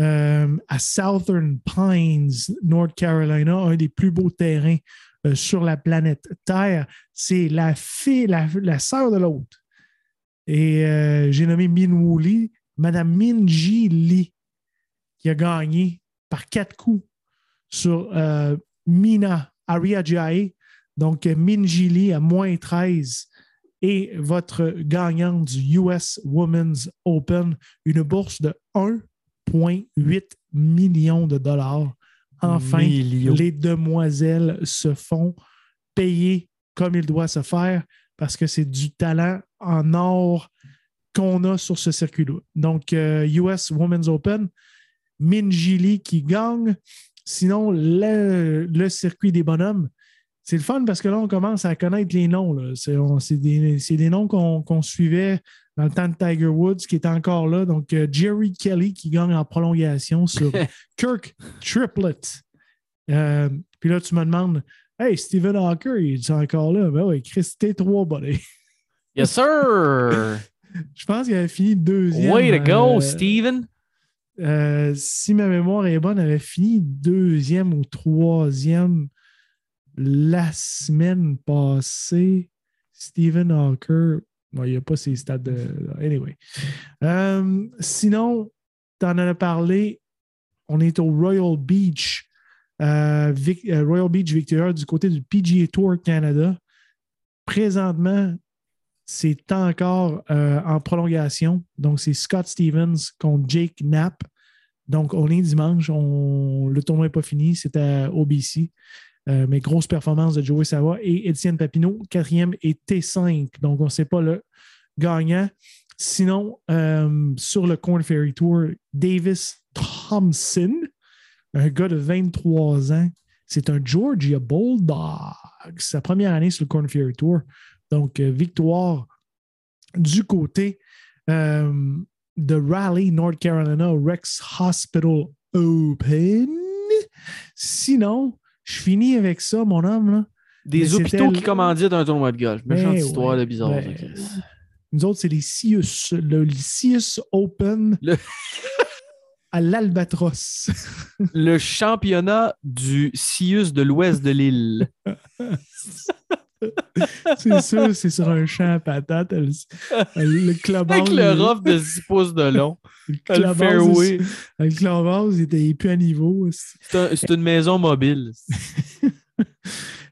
Speaker 4: euh, à Southern Pines, North Carolina, un des plus beaux terrains euh, sur la planète Terre. C'est la fille, la, sœur de l'autre. Et euh, j'ai nommé Min Woo Lee, Madame Minji Lee, qui a gagné par quatre coups sur Mina Ariajae. Donc, Minji Lee à moins 13 et votre gagnante du US Women's Open, une bourse de 1,8 million de dollars. Enfin, les demoiselles se font payer comme il doit se faire parce que c'est du talent en or qu'on a sur ce circuit-là. Donc, euh, US Women's Open, Minjili qui gagne. Sinon, le, le circuit des bonhommes, c'est le fun parce que là, on commence à connaître les noms. C'est des, noms qu'on suivait dans le temps de Tiger Woods qui est encore là. Donc, euh, Jerry Kelly qui gagne en prolongation sur <laughs> Kirk Triplet. Euh, Puis là, tu me demandes, Hey, Stephen Hawker, il est encore là? Ben oui, Chris T3, buddy.
Speaker 3: Yes, <laughs> sir!
Speaker 4: Je pense qu'il avait fini deuxième.
Speaker 3: Way to go,
Speaker 4: euh,
Speaker 3: Steven!
Speaker 4: euh, si ma mémoire est bonne, elle avait fini deuxième ou troisième la semaine passée. Stephen Hawker, il n'y a pas ses stats de. Anyway. Euh, sinon, tu en as parlé. On est au Royal Beach. euh, euh, Royal Beach Victoria du côté du PGA Tour Canada. Présentement, c'est encore en prolongation. Donc, c'est Scott Stevens contre Jake Knapp. Donc, on est dimanche. Le tournoi n'est pas fini. C'est à OBC. Euh, mais grosse performance de Joey Savoie et Étienne Papineau, quatrième et T5. Donc, on ne sait pas le gagnant. Sinon, euh, sur le Corn Ferry Tour, Davis Thompson, un gars de 23 ans, c'est un Georgia Bulldog. Sa première année sur le Corn Ferry Tour. Donc, euh, victoire du côté de Raleigh, North Carolina, Rex Hospital Open. Sinon, je finis avec ça, mon homme. Là.
Speaker 3: Des
Speaker 4: Mais
Speaker 3: hôpitaux qui commanditent un tournoi de golf. Méchante
Speaker 4: Ben
Speaker 3: histoire
Speaker 4: ouais,
Speaker 3: de bizarre,
Speaker 4: ben,
Speaker 3: Chris.
Speaker 4: Nous autres, c'est les Sius, le Sius Open
Speaker 3: Le-
Speaker 4: à l'Albatros. <laughs>
Speaker 3: Le championnat du Sius de l'ouest de l'île. <laughs> <laughs>
Speaker 4: c'est sûr, c'est sur un champ à patates. Le, le clubhouse.
Speaker 3: Avec le rough de 6 pouces de long. <laughs>
Speaker 4: le
Speaker 3: fairway.
Speaker 4: Le clubhouse, il était plus à niveau.
Speaker 3: C'est un- c'est une maison mobile. <laughs>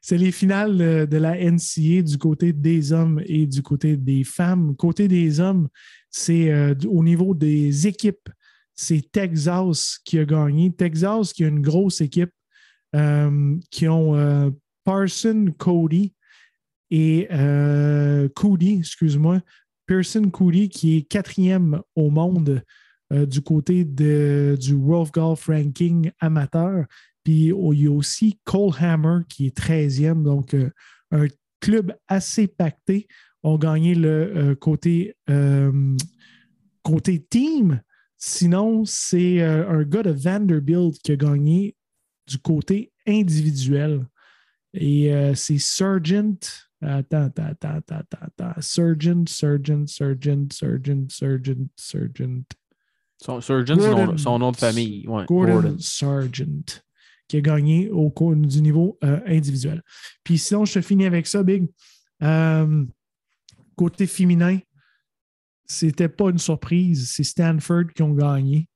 Speaker 4: C'est les finales de la NCA du côté des hommes et du côté des femmes. Côté des hommes, c'est euh, au niveau des équipes, c'est Texas qui a gagné. Texas qui a une grosse équipe euh, qui ont euh, Parson Cody et euh, Cody, excuse-moi, Pearson Cody qui est quatrième au monde euh, du côté du World Golf Ranking amateur. Puis oh, il y a aussi Cole Hammer qui est 13e, donc euh, un club assez pacté. ont gagné le euh, côté, team. Sinon, c'est un gars de Vanderbilt qui a gagné du côté individuel. Et c'est Sergeant. Attends, attends, attends, attends, attends. Sergeant, Sergeant, Sergeant, Sergeant, Sergeant, Sergeant.
Speaker 3: Son, Surgeon, c'est
Speaker 4: Gordon.
Speaker 3: son, son nom de famille. Ouais,
Speaker 4: Gordon,
Speaker 3: Gordon.
Speaker 4: Sargent, qui a gagné au cours du niveau euh, individuel. Puis sinon, je te finis avec ça, Big. Euh, côté féminin, c'était pas une surprise. C'est Stanford qui ont gagné.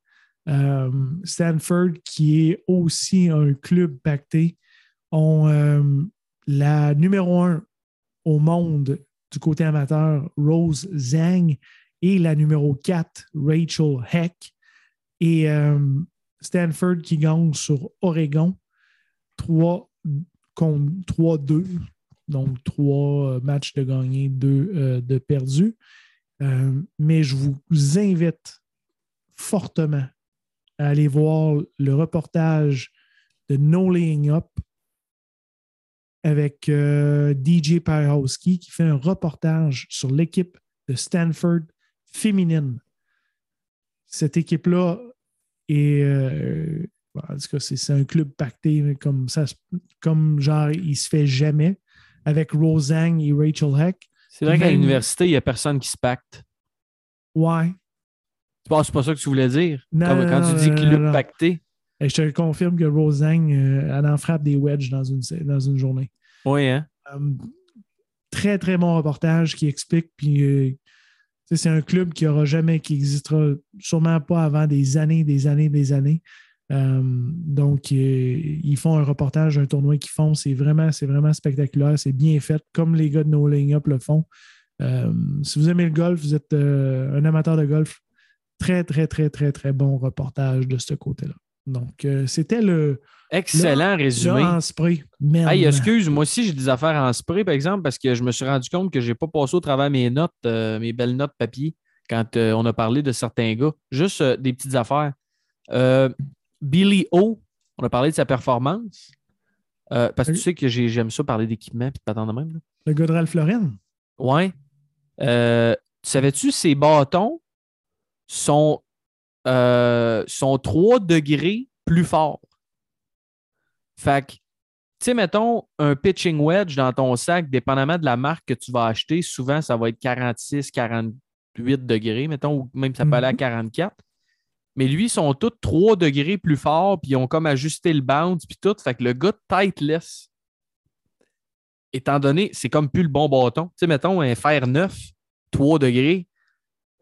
Speaker 4: Euh, Stanford, qui est aussi un club pacté, ont euh, la numéro un au monde du côté amateur, Rose Zhang, et la numéro 4, Rachel Heck. Et euh, Stanford qui gagne sur Oregon 3 contre 3-2. Donc, trois matchs de gagnés, deux euh, de perdus. Euh, mais je vous invite fortement à aller voir le reportage de No Laying Up avec euh, DJ Pajowski qui fait un reportage sur l'équipe de Stanford féminine. Cette équipe-là est. euh, en tout cas, c'est un club pacté comme ça, comme genre, il se fait jamais avec Rosang et Rachel Heck.
Speaker 3: C'est vrai qu'à l'université, il n'y a personne qui se pacte.
Speaker 4: Ouais.
Speaker 3: Tu penses c'est pas ça que tu voulais dire?
Speaker 4: Non,
Speaker 3: quand
Speaker 4: non,
Speaker 3: tu dis club pacté.
Speaker 4: Et je te confirme que Rosang, euh, elle en frappe des wedges dans une, dans une journée.
Speaker 3: Oui, hein?
Speaker 4: Euh, très, très bon reportage qui explique. Puis, euh, c'est un club qui aura jamais, qui existera sûrement pas avant des années, des années, des années. Euh, donc, euh, ils font un reportage d'un tournoi qu'ils font. C'est vraiment, c'est vraiment spectaculaire. C'est bien fait, comme les gars de No Laying Up le font. Si vous aimez le golf, vous êtes un amateur de golf, très, très, très, très, très bon reportage de ce côté-là. Donc, euh, c'était le,
Speaker 3: Excellent
Speaker 4: le
Speaker 3: résumé.
Speaker 4: en spray.
Speaker 3: Hey, excuse, moi aussi, j'ai des affaires en spray, par exemple, parce que je me suis rendu compte que je n'ai pas passé au travers mes notes, euh, mes belles notes papier, quand euh, on a parlé de certains gars. Juste des petites affaires. Billy O, on a parlé de sa performance. Parce que tu sais que j'ai- j'aime ça parler d'équipement puis de patente de même. là.
Speaker 4: Le gars de Ralph Lauren.
Speaker 3: Ouais. Savais-tu, ces bâtons sont, euh, sont 3 degrés plus forts. Fait que, tu sais, mettons, un pitching wedge dans ton sac, dépendamment de la marque que tu vas acheter, souvent, ça va être 46, 48 degrés, mettons, ou même ça peut aller à
Speaker 4: Mhm.
Speaker 3: 44. Mais lui, ils sont tous 3 degrés plus forts, puis ils ont comme ajusté le bounce, puis tout. Fait que le gars tightless, étant donné, c'est comme plus le bon bâton. Tu sais, mettons, un fer 9, 3 degrés,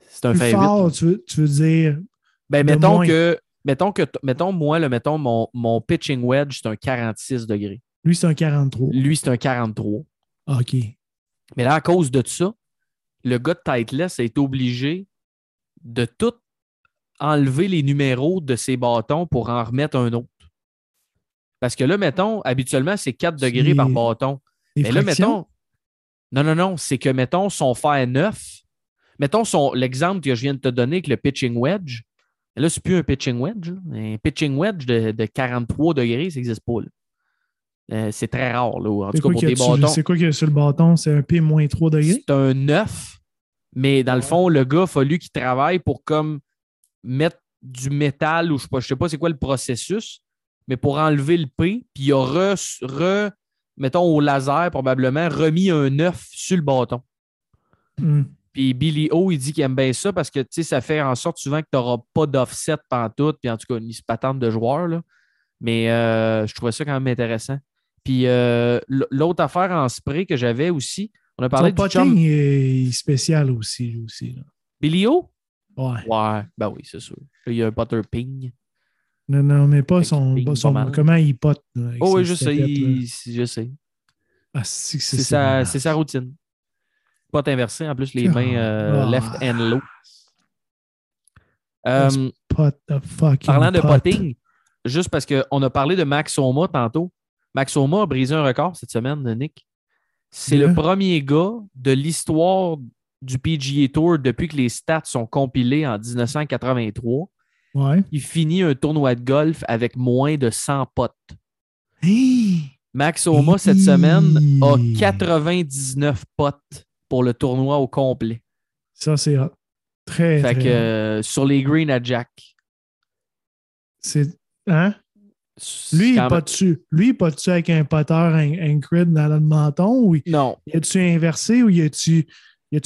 Speaker 3: c'est un fer 8.
Speaker 4: fort, tu veux, tu veux dire.
Speaker 3: Ben, mettons
Speaker 4: moins.
Speaker 3: que, mettons que, mettons, moi, le, mettons, mon, mon pitching wedge, c'est un 46 degrés.
Speaker 4: Lui, c'est un 43.
Speaker 3: Lui, c'est un 43.
Speaker 4: OK.
Speaker 3: Mais là, à cause de ça, le gars de Tightless a été obligé de tout enlever les numéros de ses bâtons pour en remettre un autre. Parce que là, mettons, habituellement, c'est 4
Speaker 4: C'est-
Speaker 3: degrés par bâton. Mais là, mettons. Non, non, non. C'est que, mettons, son fer neuf. Mettons son, l'exemple que je viens de te donner avec le pitching wedge. Mais Là, c'est plus un pitching wedge. Un pitching wedge de, de 43 degrés, ça n'existe pas. là. Euh, c'est très rare. Là, en
Speaker 4: C'est
Speaker 3: tout cas,
Speaker 4: quoi
Speaker 3: pour des bâtons.
Speaker 4: C'est quoi qu'il y a sur le bâton? C'est un P-3 degrés?
Speaker 3: C'est un 9, mais dans le fond, le gars a fallu qu'il travaille pour comme mettre du métal ou je sais pas, je sais pas c'est quoi le processus, mais pour enlever le P, puis il a re, re- mettons au laser probablement, remis un 9 sur le bâton.
Speaker 4: Hmm.
Speaker 3: Puis Billy O, il dit qu'il aime bien ça parce que ça fait en sorte souvent que tu n'auras pas d'offset pantoute, puis en tout cas, il se patente de joueur. Là. Mais euh, je trouvais ça quand même intéressant. Puis euh, l'autre affaire en spray que j'avais aussi, on a parlé
Speaker 4: Son
Speaker 3: du chum
Speaker 4: potting est spécial aussi, aussi. là.
Speaker 3: Billy O?
Speaker 4: Ouais.
Speaker 3: Ouais, ben oui, c'est sûr. Il y a un putter ping.
Speaker 4: Non, non, mais pas son, son- comment il pote. là,
Speaker 3: Oh oui, je sais, il- je sais.
Speaker 4: Ah, c'est
Speaker 3: C'est sa, c'est sa routine. Pas inversé, en plus, les mains euh,
Speaker 4: Ah.
Speaker 3: left and low. Euh,
Speaker 4: Pot the fucking
Speaker 3: parlant de
Speaker 4: pot.
Speaker 3: potting, juste parce qu'on a parlé de Max Homa tantôt. Max Homa a brisé un record cette semaine, Nick. C'est
Speaker 4: Yeah.
Speaker 3: le? premier gars de l'histoire du PGA Tour depuis que les stats sont compilés en 1983
Speaker 4: Ouais.
Speaker 3: qui finit un tournoi de golf avec moins de 100 potes.
Speaker 4: Hey!
Speaker 3: Max Homa, cette semaine, a
Speaker 4: Hi.
Speaker 3: 99 potes pour le tournoi au complet.
Speaker 4: Ça, c'est. Très,
Speaker 3: Fait
Speaker 4: très
Speaker 3: que euh, sur les greens à Jack.
Speaker 4: C'est. Hein? Lui, il n'est pas dessus. Lui, il n'est pas dessus avec un poteur Ancred dans le menton. Ou
Speaker 3: Non.
Speaker 4: y a-tu inversé ou y a-tu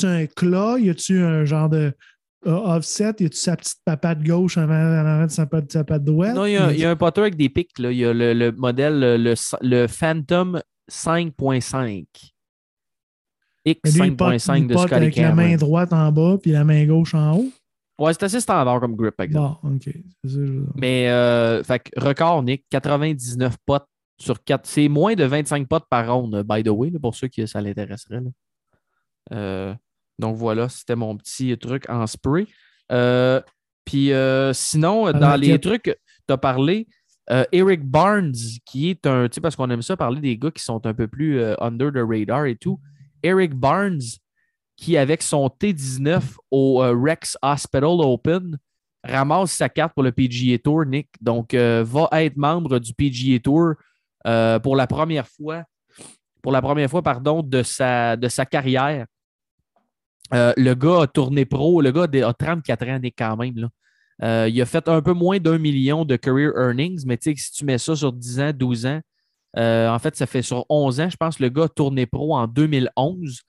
Speaker 4: un clat? Y a-tu un genre de euh, offset? Y a-tu sa petite papate gauche en avant, de sa patte droite?
Speaker 3: Non, il y, a, il y a un poteur avec des pics. Il y a le, le modèle, le, le, le Phantom 5.5. X5.5
Speaker 4: il
Speaker 3: de
Speaker 4: pote
Speaker 3: Scotty
Speaker 4: avec la main droite en bas puis la main gauche en haut.
Speaker 3: Ouais, c'est assez standard comme grip, par exemple.
Speaker 4: Bon, OK. Ça, je.
Speaker 3: Mais, euh, fait que record, Nick, 99 potes sur 4. C'est moins de 25 potes par ronde, by the way, là, pour ceux qui ça l'intéresserait. Euh, donc voilà, c'était mon petit truc en spray. Euh, Puis euh, sinon,
Speaker 4: la
Speaker 3: dans les trucs, tu as parlé euh, Eric Barnes, qui est un, tu sais, parce qu'on aime ça parler des gars qui sont un peu plus euh, under the radar et tout. Eric Barnes, qui avec son T19 au euh, Rex Hospital Open, ramasse sa carte pour le PGA Tour, Nick. Donc, euh, va être membre du PGA Tour euh, pour la première fois, pour la première fois, pardon, de sa, carrière. Le gars a tourné pro, le gars a- a 34 ans, Nick, quand même. Il a fait un peu moins d'un million de career earnings, mais si tu mets ça sur 10 ans, 12 ans, euh, en fait, ça fait sur 11 ans, je pense le gars a tourné pro en 2011.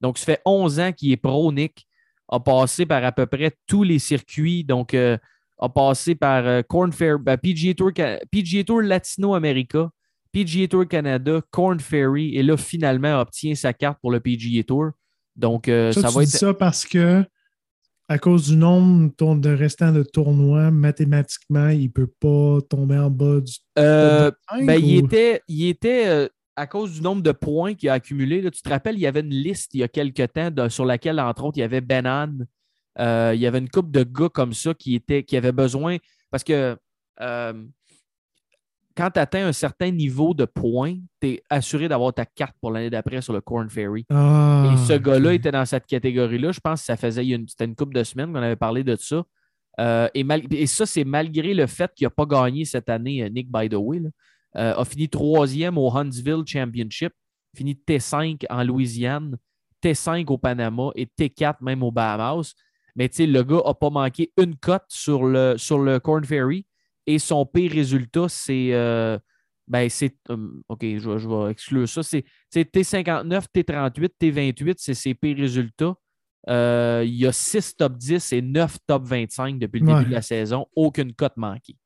Speaker 3: Donc, ça fait 11 ans qu'il est pro, Nick. A passé par à peu près tous les circuits. Donc, euh, a passé par euh, Corn Fair, ben, PGA, Tour, PGA Tour Latino-America, PGA Tour Canada, Corn Ferry, et là, finalement, obtient sa carte pour le PGA Tour. Donc,
Speaker 4: Ça,
Speaker 3: ça,
Speaker 4: tu
Speaker 3: va
Speaker 4: dis
Speaker 3: être.
Speaker 4: ça parce que, à cause du nombre de restants de tournois, mathématiquement, il ne peut pas tomber en bas du
Speaker 3: Euh, Ben, il était, il était euh, à cause du nombre de points qu'il a accumulé. là, tu te rappelles, il y avait une liste il y a quelques temps de- sur laquelle, entre autres, il y avait Benan. Euh, il y avait une couple de gars comme ça qui, étaient, qui avaient besoin. Parce que euh, quand tu atteins un certain niveau de points, tu es assuré d'avoir ta carte pour l'année d'après sur le Corn Ferry.
Speaker 4: Ah,
Speaker 3: Et ce gars-là était dans cette catégorie-là. Je pense que ça faisait une, c'était une couple de semaines qu'on avait parlé de ça. Euh, et, mal- et ça, c'est malgré le fait qu'il n'a pas gagné cette année, euh, Nick, by the way. là. Euh, a fini troisième au Huntsville Championship, fini T5 en Louisiane, T5 au Panama et T4 même au Bahamas. Mais tu sais, le gars n'a pas manqué une cote sur le, sur le Corn Ferry et son pire résultat, c'est. euh, ben, c'est. hum, OK, je, vais- je vais exclure ça. C'est tu sais, T59, T38, T28, c'est ses pires résultats. Euh, il y a 6 top 10 et 9 top 25 depuis le
Speaker 4: Ouais.
Speaker 3: début de la saison. Aucune cote manquée.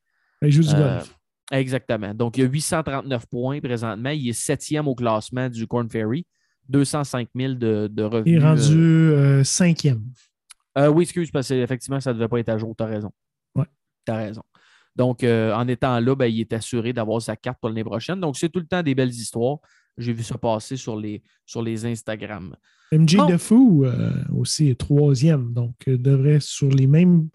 Speaker 4: Il joue du
Speaker 3: Euh,
Speaker 4: golf.
Speaker 3: Exactement. Donc, il y a 839 points présentement. Il est septième au classement du Corn Ferry. 205 000 de, de revenus.
Speaker 4: Il est rendu cinquième.
Speaker 3: euh, oui, excuse, parce que effectivement, ça ne devait pas être à jour. Tu as raison.
Speaker 4: Ouais.
Speaker 3: Tu as raison. Donc, euh, en étant là, ben, il est assuré d'avoir sa carte pour l'année prochaine. Donc, c'est tout le temps des belles histoires. J'ai vu ça passer sur les, sur les Instagram.
Speaker 4: MJ. Defou euh, aussi est troisième, donc euh, devrait sur les mêmes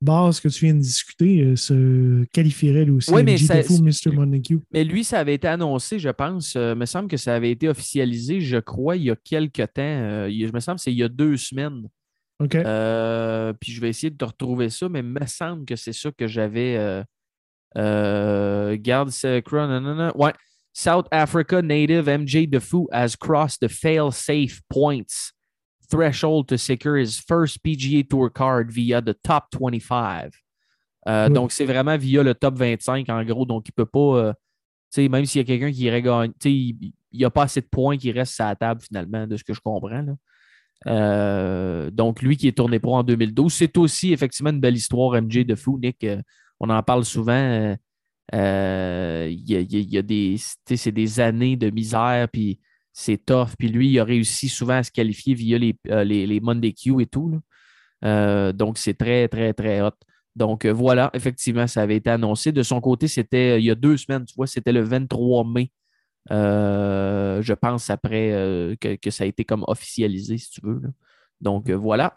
Speaker 4: bases que tu viens de discuter se qualifierait lui aussi.
Speaker 3: Oui, mais
Speaker 4: MJ
Speaker 3: ça-
Speaker 4: Defou, Mr. Montague.
Speaker 3: Mais lui, ça avait été annoncé, je pense. euh, me semble que ça avait été officialisé, je crois, il y a quelques temps. il je me semble que c'est il y a deux semaines. Euh, puis je vais essayer de te retrouver ça, mais il me semble que c'est ça que j'avais. Euh, euh, garde ce cron- non, non, non. Ouais. South Africa native MJ Defoe has crossed the fail-safe points threshold to secure his first PGA Tour card via the top 25. Euh,
Speaker 4: Mm.
Speaker 3: Donc, c'est vraiment via le top 25, en gros. Donc, il ne peut pas. euh, tu sais, même s'il y a quelqu'un qui irait gagner, tu sais, il n'y a pas assez de points qui restent à la table, finalement, de ce que je comprends. là. Euh, donc, lui qui est tourné pro en 2012, c'est aussi effectivement une belle histoire, MJ de fou, Nick. Euh, on en parle souvent. Euh, il y a, des, c'est des années de misère, puis c'est tough. Puis lui, il a réussi souvent à se qualifier via les, les, les Monday Q et tout. donc, c'est très, très, très hot. Donc, voilà, effectivement, ça avait été annoncé. De son côté, c'était il y a deux semaines, tu vois, c'était le 23 mai. Euh, je pense après euh, que, que ça a été comme officialisé, si tu veux. là. Donc, euh, voilà.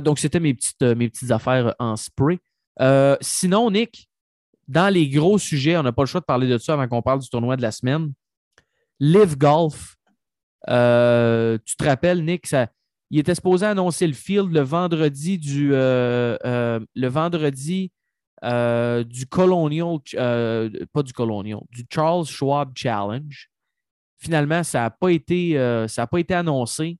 Speaker 3: Donc, c'était mes petites, mes petites affaires en spray. Sinon, Nick, dans les gros sujets, on n'a pas le choix de parler de ça avant qu'on parle du tournoi de la semaine. Live Golf. Tu te rappelles, Nick, ça, il était supposé annoncer le field le vendredi du le vendredi euh, du Colonial, euh, pas du Colonial, du Charles Schwab Challenge. Finalement, ça n'a pas, été, euh, ça pas été annoncé.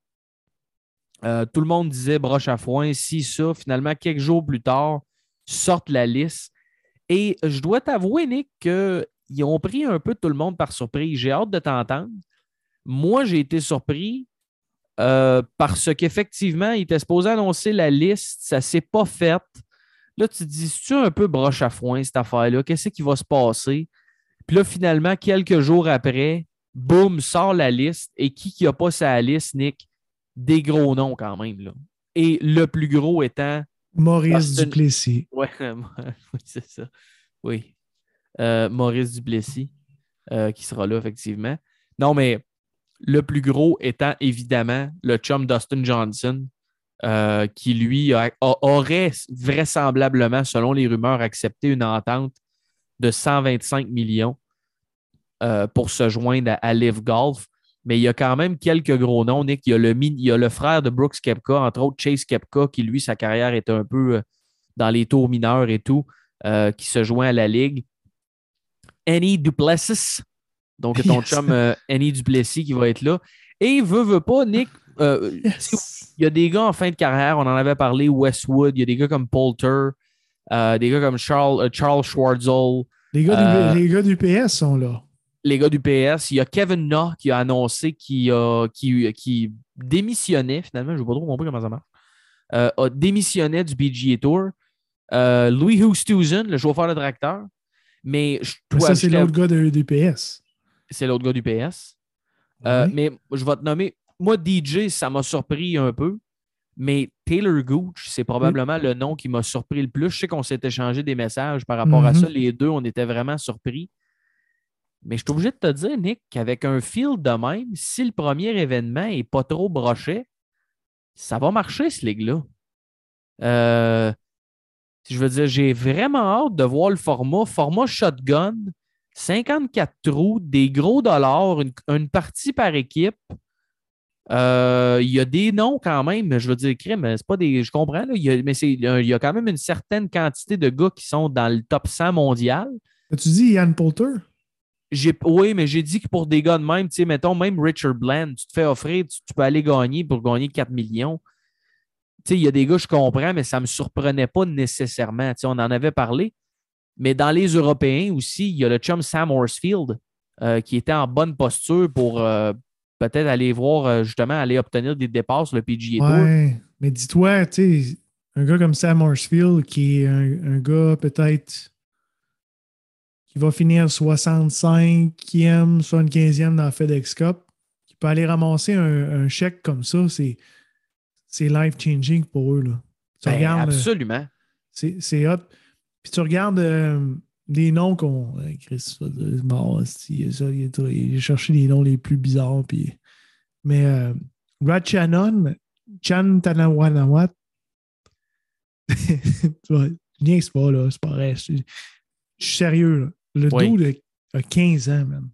Speaker 3: Tout le monde disait broche à foin, si ça. Finalement, quelques jours plus tard, sortent la liste. Et je dois t'avouer, Nick, qu'ils ont pris un peu tout le monde par surprise. J'ai hâte de t'entendre. Moi, j'ai été surpris parce qu'effectivement, il était supposé annoncer la liste. Ça ne s'est pas fait. Là, tu te dis, c'est-tu un peu broche à foin, cette affaire-là? Qu'est-ce qui va se passer? Puis là, finalement, quelques jours après, boum, sort la liste. Et qui qui n'a pas sa liste, Nick? Des gros noms quand même. Là. Et le plus gros étant
Speaker 4: Maurice Duplessis. <laughs>
Speaker 3: Ouais, oui, c'est ça. Oui. Euh, Maurice Duplessis, euh, qui sera là, effectivement. Non, mais le plus gros étant évidemment le chum Dustin Johnson, euh, qui lui a- a- aurait vraisemblablement, selon les rumeurs, accepté une entente de 125 millions euh, pour se joindre à, à Live Golf. Mais il y a quand même quelques gros noms, Nick. Il y a le, mi- il y a le frère de Brooks Kepka, entre autres Chase Kepka, qui lui, sa carrière est un peu euh, dans les tours mineurs et tout, euh, qui se joint à la Ligue. Annie Duplessis, donc ton
Speaker 4: Yes.
Speaker 3: chum Annie Duplessis qui va être là. Et veut, veut pas, Nick, euh,
Speaker 4: Yes.
Speaker 3: il y a des gars en fin de carrière, on en avait parlé, Westwood, il y a des gars comme Poulter, euh, des gars comme Charles, euh, Charles Schwartzel,
Speaker 4: Les gars, du, les gars du PS sont là.
Speaker 3: les gars du PS. Il y a Kevin Na qui a annoncé qu'il qui, qui démissionnait, finalement, je ne sais pas trop compris comment ça marche, euh, a démissionné du PGA Tour. Euh, Louis Houstouzen, le chauffeur de tracteur. Mais je
Speaker 4: ça, c'est l'autre gars de- du PS.
Speaker 3: c'est l'autre gars du PS. Mais je vais te nommer. Moi, DJ, ça m'a surpris un peu. Mais Taylor Gooch, c'est probablement le nom qui m'a surpris le plus. Je sais qu'on s'est échangé des messages par rapport à
Speaker 4: Mhm.
Speaker 3: ça. Les deux, on était vraiment surpris. Mais je suis obligé de te dire, Nick, qu'avec un field de même, si le premier événement n'est pas trop broché, ça va marcher, ce ligue-là. Euh, je veux dire, j'ai vraiment hâte de voir le format. Format shotgun, 54 trous, des gros dollars, une, une partie par équipe. Euh, Il y a des noms quand même, je veux dire, crime, c'est pas des. Je comprends, là, il y a- mais c'est- il y a quand même une certaine quantité de gars qui sont dans le top 100 mondial.
Speaker 4: As-tu dit Ian Poulter?
Speaker 3: J'ai, oui, mais j'ai dit que pour des gars de même, tu sais, mettons, même Richard Bland, tu te fais offrir, tu, tu peux aller gagner pour gagner 4 millions. Tu sais, il y a des gars, je comprends, mais ça ne me surprenait pas nécessairement. Tu sais, on en avait parlé. Mais dans les Européens aussi, il y a le chum Sam Horsfield euh, qui était en bonne posture pour euh, peut-être aller voir, euh, justement, aller obtenir des départs sur le PGA Tour.
Speaker 4: Ouais. Mais dis-toi, tu sais, un gars comme Sam Horsfield, qui est un, un gars peut-être qui va finir 65e, 75e dans la FedEx Cup, qui peut aller ramasser un, un chèque comme ça, c'est, c'est life-changing pour eux. Là. Tu
Speaker 3: Ben,
Speaker 4: regardes, euh,
Speaker 3: absolument.
Speaker 4: c'est, c'est hot. Puis tu regardes euh, des noms qu'on. euh, Chris, c'est- ça, il, a, il a cherché les noms les plus bizarres. Puis, mais euh, Rad Shannon, Chan Tanawanawat, <laughs> tu vois, je niaise pas, là, c'est pas vrai. Je suis sérieux, là. Le
Speaker 3: Oui.
Speaker 4: dude a 15 ans, man.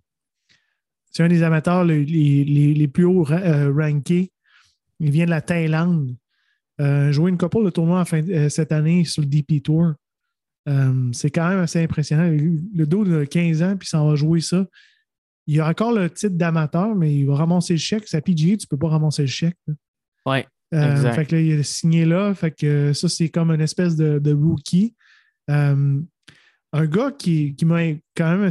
Speaker 4: C'est un des amateurs les, les- les- plus hauts euh, rankés. Il vient de la Thaïlande. Euh, joué une couple de tournois en fin- euh, cette année sur le DP Tour. Euh, c'est quand même assez impressionnant. Le dos de 15 ans, puis ça va jouer ça. Il a encore le titre d'amateur, mais il va ramasser le chèque. Sa PGA, tu peux pas ramasser le chèque.
Speaker 3: Ouais.
Speaker 4: Euh, fait que là, il a signé là. Fait que ça, c'est comme une espèce de, de rookie. Euh, un gars qui, qui m'a quand même.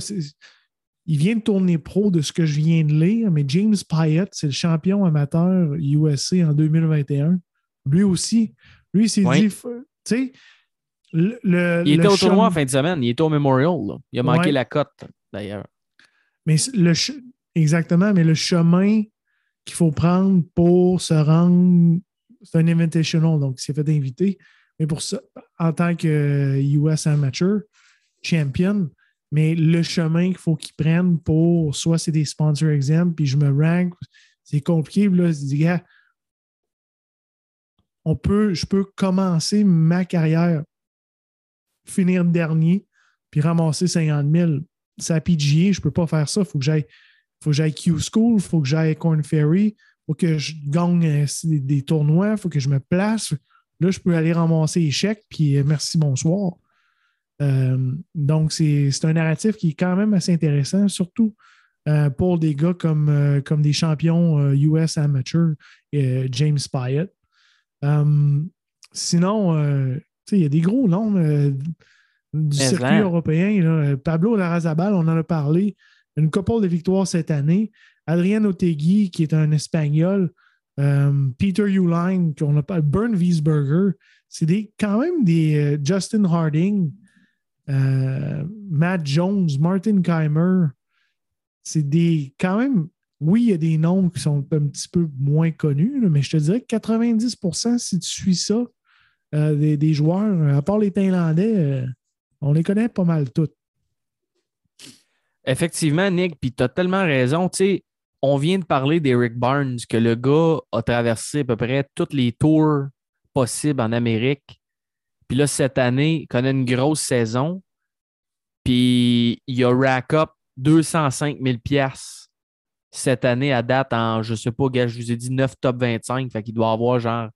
Speaker 4: Il vient de tourner pro de ce que je viens de lire, mais James Pyatt, c'est le champion amateur USA en 2021. Lui aussi. Lui, il s'est
Speaker 3: Oui.
Speaker 4: dit, tu sais, Le, le-
Speaker 3: Il était au tournoi en fin de semaine. Il était au Memorial. là. Il a manqué
Speaker 4: Ouais.
Speaker 3: la cote, d'ailleurs.
Speaker 4: Mais le exactement, mais le chemin qu'il faut prendre pour se rendre, c'est un invitational, donc il s'est fait inviter. Mais pour ça, en tant que US amateur champion, mais le chemin qu'il faut qu'il prenne pour soit c'est des sponsors exempts, puis je me rank, c'est compliqué. Puis là, je dis, gars, on peut, je peux commencer ma carrière, finir dernier, puis ramasser 50 000 c'est à PGA, je ne peux pas faire ça. Il faut que j'aille faut que j'aille Q School, il faut que j'aille Corn Ferry, il faut que je gagne euh, des, tournois, il faut que je me place. Là, je peux aller ramasser les chèques, puis euh, merci, bonsoir. Euh, donc, c'est un narratif qui est quand même assez intéressant, surtout pour des gars comme, comme des champions US amateur, James Pyatt. Sinon, il y a des gros noms euh, du
Speaker 3: Mais
Speaker 4: circuit européen. là. Pablo Larrazabal, on en a parlé, une couple de victoires cette année. Adrien Otegui, qui est un Espagnol. Euh, Peter Uline, qu'on a pas, Bern Wiesberger. C'est des, quand même des euh, Justin Harding, euh, Matt Jones, Martin Keimer. C'est des quand même. Oui, il y a des noms qui sont un petit peu moins connus, mais je te dirais que 90% si tu suis ça, euh, des, joueurs, à part les Thaïlandais, euh, on les connaît pas mal tous.
Speaker 3: Effectivement, Nick, puis tu tellement raison. Sais, on vient de parler d'Eric Barnes, que le gars a traversé à peu près tous les tours possibles en Amérique. Puis là, cette année, il connaît une grosse saison. Puis il a rack up 205 000 cette année à date en, je sais pas, je vous ai dit 9 top 25. Fait qu'il doit avoir genre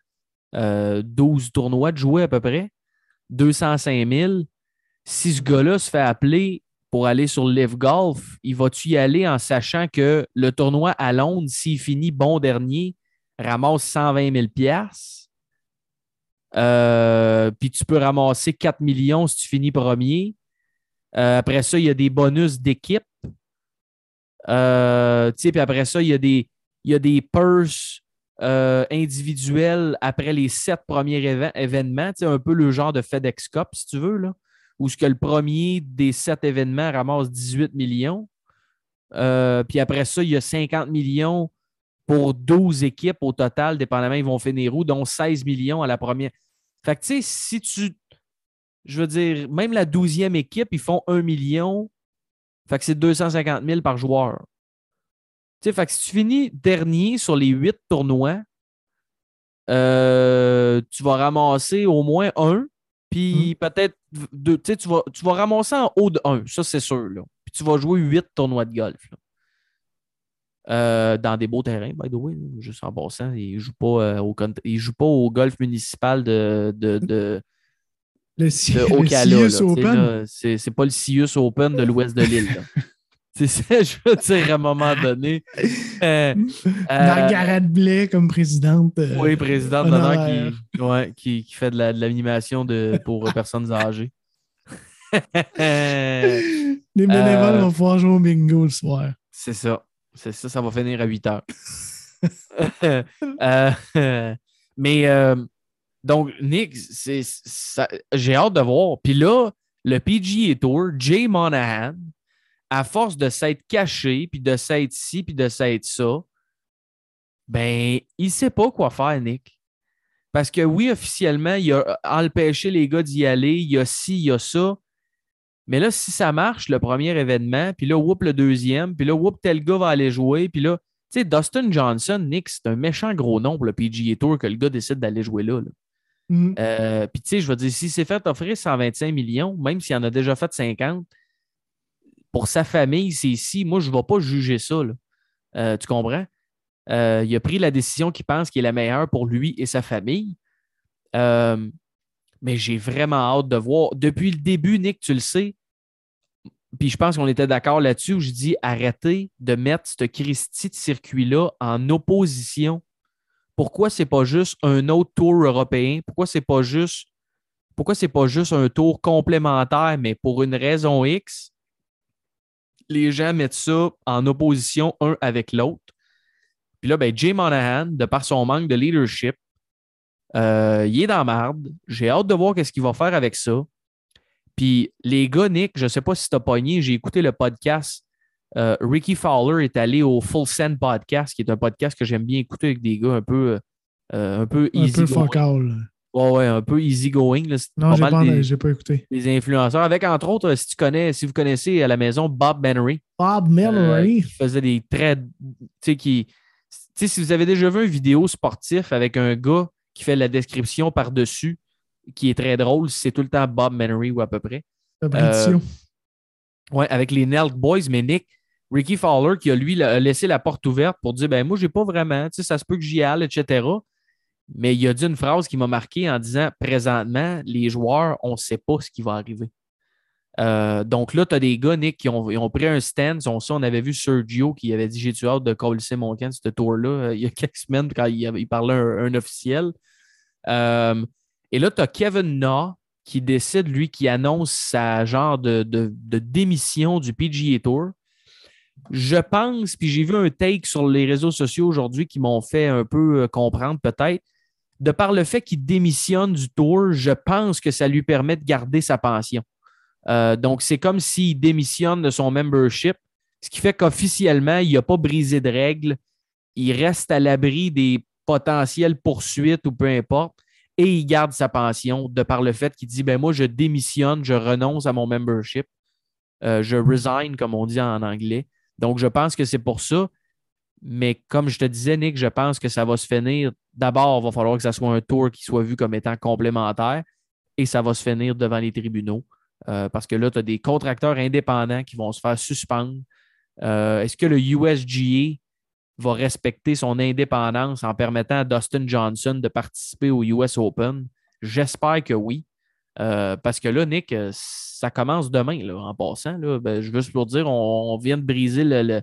Speaker 3: euh, 12 tournois de jouer à peu près. 205 000. Si ce gars-là se fait appeler pour aller sur le Live Golf, il va-tu y aller en sachant que le tournoi à Londres, s'il finit bon dernier, ramasse 120 000 Euh, Puis tu peux ramasser 4 millions si tu finis premier. Euh, après ça, il y a des bonus d'équipe. Euh, puis après ça, il y a des, il y a des purses euh, individuelles après les sept premiers événements. Un peu le genre de FedEx Cup, si tu veux, là où ce que le premier des sept événements ramasse 18 millions. Euh, puis après ça, il y a 50 millions pour 12 équipes au total, dépendamment, ils vont finir où, dont 16 millions à la première. Fait que, tu sais, si tu. Je veux dire, même la 12e équipe, ils font 1 million. Fait que c'est 250 000 par joueur. Tu sais, fait que si tu finis dernier sur les 8 tournois, euh, tu vas ramasser au moins un, puis peut-être deux. Tu sais, tu vas, tu vas ramasser en haut de un, ça c'est sûr. Là. Puis tu vas jouer 8 tournois de golf. là. Euh, dans des beaux terrains, by the way, juste en passant. Ils ne jouent, pas, euh, au, cont- ils jouent pas au golf municipal de, de, de,
Speaker 4: Le. CIUS Open.
Speaker 3: c'est pas le CIUS Open de l'ouest de l'île. <laughs> C'est ça, je veux dire, à un moment donné. Euh, euh,
Speaker 4: Margaret Blais comme présidente. euh,
Speaker 3: oui, président d'honneur qui, ouais, qui, qui fait de la- de l'animation de, pour euh, personnes âgées. <laughs>
Speaker 4: Les bénévoles vont pouvoir jouer au bingo le soir.
Speaker 3: C'est ça. C'est ça, ça va finir à 8 heures. <laughs> Mais donc, Nick, j'ai hâte de voir. Puis là, le PGA Tour, Jay Monahan, à force de s'être caché, puis de s'être ci, puis de s'être ça, ben, il sait pas quoi faire, Nick. Parce que oui, officiellement, il a empêché les gars d'y aller, il y a ci, il y a ça. Mais là, si ça marche, le premier événement, puis là, whoop, le deuxième, puis là, whoop, tel gars va aller jouer, puis là, tu sais, Dustin Johnson, Nick, c'est un méchant gros nom pour le PGA Tour que le gars décide d'aller jouer là. là.
Speaker 4: Mhm.
Speaker 3: Euh, puis tu sais, je veux dire, s'il s'est fait offrir 125 millions, même s'il en a déjà fait 50, pour sa famille, c'est ici. Moi, je ne vais pas juger ça. Euh, tu comprends? Euh, il a pris la décision qu'il pense qui est la meilleure pour lui et sa famille. Euh, mais j'ai vraiment hâte de voir. Depuis le début, Nick, tu le sais, puis je pense qu'on était d'accord là-dessus, où je dis arrêtez de mettre ce Christie de circuit-là en opposition. Pourquoi c'est pas juste un autre tour européen? Pourquoi c'est pas juste pourquoi c'est pas juste un tour complémentaire, mais pour une raison X, les gens mettent ça en opposition un avec l'autre. Puis là, ben, Jay Monahan, de par son manque de leadership, Euh, il est dans la marde. J'ai hâte de voir qu'est-ce qu'il va faire avec ça. Puis les gars, Nick, je ne sais pas si tu as pogné, j'ai écouté le podcast. Euh, Ricky Fowler est allé au Full Send Podcast, qui est un podcast que j'aime bien écouter avec des gars un peu, euh, un peu
Speaker 4: Un
Speaker 3: easy
Speaker 4: peu
Speaker 3: going. Ouais, ouais, un peu easy going. là. C'est
Speaker 4: Non,
Speaker 3: pas
Speaker 4: j'ai
Speaker 3: mal
Speaker 4: pas,
Speaker 3: des,
Speaker 4: pas écouté.
Speaker 3: des influenceurs. Avec entre autres, euh, si tu connais, si vous connaissez à la maison Bob Bennery,
Speaker 4: Bob
Speaker 3: euh,
Speaker 4: Mallory.
Speaker 3: qui faisait des traits, tu sais, qui. Tu sais, si vous avez déjà vu une vidéo sportif avec un gars qui fait la description par-dessus, qui est très drôle, c'est tout le temps Bob Bennery ou à peu près.
Speaker 4: prédiction.
Speaker 3: Ouais, avec les Nelk Boys, mais Nick, Ricky Fowler, qui a lui laissé la porte ouverte pour dire ben moi, j'ai pas vraiment, tu sais, ça se peut que j'y aille, etc. Mais il a dit une phrase qui m'a marqué en disant présentement, les joueurs, on ne sait pas ce qui va arriver. Euh, donc là, tu as des gars, Nick, qui ont, ont pris un stand. On, ça, on avait vu Sergio qui avait dit J'ai-tu hâte de coller mon camp, ce tour-là, euh, il y a <laughs> quelques semaines quand il, parlait un, officiel. Euh, et là, tu as Kevin Na qui décide, lui, qui annonce sa genre de, de- démission du PGA Tour. Je pense, puis j'ai vu un take sur les réseaux sociaux aujourd'hui qui m'ont fait un peu comprendre peut-être. De par le fait qu'il démissionne du tour, je pense que ça lui permet de garder sa pension. Euh, donc, c'est comme s'il démissionne de son membership, ce qui fait qu'officiellement, il n'a pas brisé de règles. Il reste à l'abri des potentielles poursuites ou peu importe, et il garde sa pension de par le fait qu'il dit ben moi, je démissionne, je renonce à mon membership. Euh, je resign, comme on dit en anglais. Donc, je pense que c'est pour ça. Mais comme je te disais, Nick, je pense que ça va se finir. D'abord, il va falloir que ça soit un tour qui soit vu comme étant complémentaire et ça va se finir devant les tribunaux. Euh, parce que là, tu as des contracteurs indépendants qui vont se faire suspendre. Euh, Est-ce que le USGA va respecter son indépendance en permettant à Dustin Johnson de participer au US Open? J'espère que oui. Euh, parce que là, Nick, ça commence demain, en passant. Ben, je veux juste pour dire, on, vient de briser le-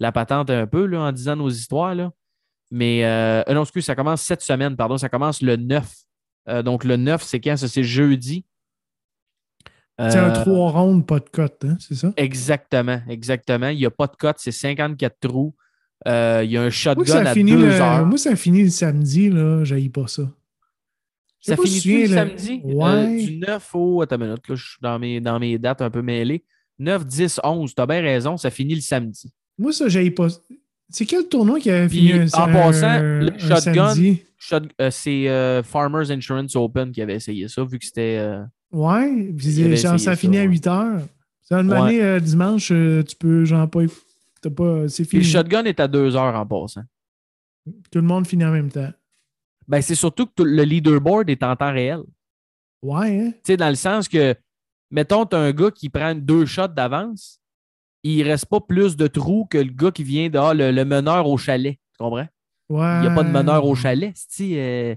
Speaker 3: la patente un peu là, en disant nos histoires. Là. Mais euh, euh, non, excuse, ça commence cette semaine, pardon, ça commence le 9. Euh, donc le 9, c'est quand? Ça, c'est jeudi.
Speaker 4: C'est un
Speaker 3: Euh,
Speaker 4: 3 rondes, pas de cote, hein, c'est ça?
Speaker 3: Exactement, exactement. Il n'y a pas de cote, c'est 54 trous. Euh, il y a un shotgun à 2
Speaker 4: le,
Speaker 3: heures.
Speaker 4: moi, ça finit le samedi, là. J'haïs pas ça.
Speaker 3: Ça
Speaker 4: pas
Speaker 3: finit le
Speaker 4: là.
Speaker 3: samedi?
Speaker 4: Ouais.
Speaker 3: Euh, du 9 au. Attends une minute, là, je suis dans mes, dans mes dates un peu mêlées. 9, 10, 11. Tu as bien raison, ça finit le samedi.
Speaker 4: Moi, ça, j'haïs pas. C'est quel tournoi qui a
Speaker 3: Puis,
Speaker 4: fini un,
Speaker 3: en
Speaker 4: un-
Speaker 3: passant, le
Speaker 4: un
Speaker 3: shotgun-? Shot- euh, c'est euh, Farmers Insurance Open qui avait essayé ça, vu que c'était. euh,
Speaker 4: Ouais,
Speaker 3: avait
Speaker 4: genre, ça
Speaker 3: ça,
Speaker 4: finit à
Speaker 3: ouais.
Speaker 4: 8 heures. Ça une
Speaker 3: Ouais.
Speaker 4: année, euh, dimanche, tu peux, genre, pas. t'as pas c'est
Speaker 3: Puis le
Speaker 4: fini.
Speaker 3: shotgun est à 2 heures en passant.
Speaker 4: Tout le monde finit en même temps.
Speaker 3: Ben, c'est surtout que le leaderboard est en temps réel.
Speaker 4: Ouais, hein?
Speaker 3: Tu sais, dans le sens que, mettons, tu as un gars qui prend deux shots d'avance, il reste pas plus de trous que le gars qui vient de ah, le, le meneur au chalet. Tu comprends?
Speaker 4: Ouais.
Speaker 3: Il n'y a pas de meneur au chalet. euh,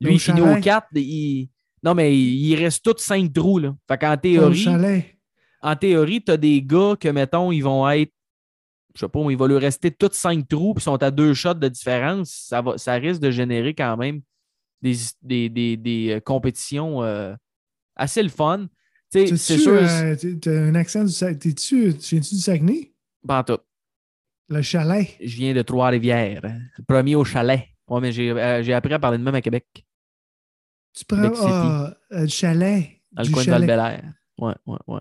Speaker 3: lui, il finit au 4. Il... Non, mais il reste tous cinq trous. Là. Fait qu'en
Speaker 4: Au
Speaker 3: théorie,
Speaker 4: chalet.
Speaker 3: en théorie, tu as des gars que, mettons, ils vont être, je sais pas, il va leur rester tous cinq trous, puis ils sont à deux shots de différence. Ça, va, ça risque de générer quand même des, des, des- des, euh, compétitions euh, assez le fun. Tu
Speaker 4: Tu
Speaker 3: C'est sûr,
Speaker 4: euh, t'as un accent du Saguenay? T'es-tu, tu viens-tu du Saguenay?
Speaker 3: pas tout.
Speaker 4: Le chalet?
Speaker 3: Je viens de Trois-Rivières. hein. Le premier au chalet. Ouais, mais j'ai euh, j'ai appris à parler de même à Québec,
Speaker 4: Tu prends ah, euh, le chalet.
Speaker 3: dans le coin de
Speaker 4: chalet.
Speaker 3: val Ouais, ouais, ouais.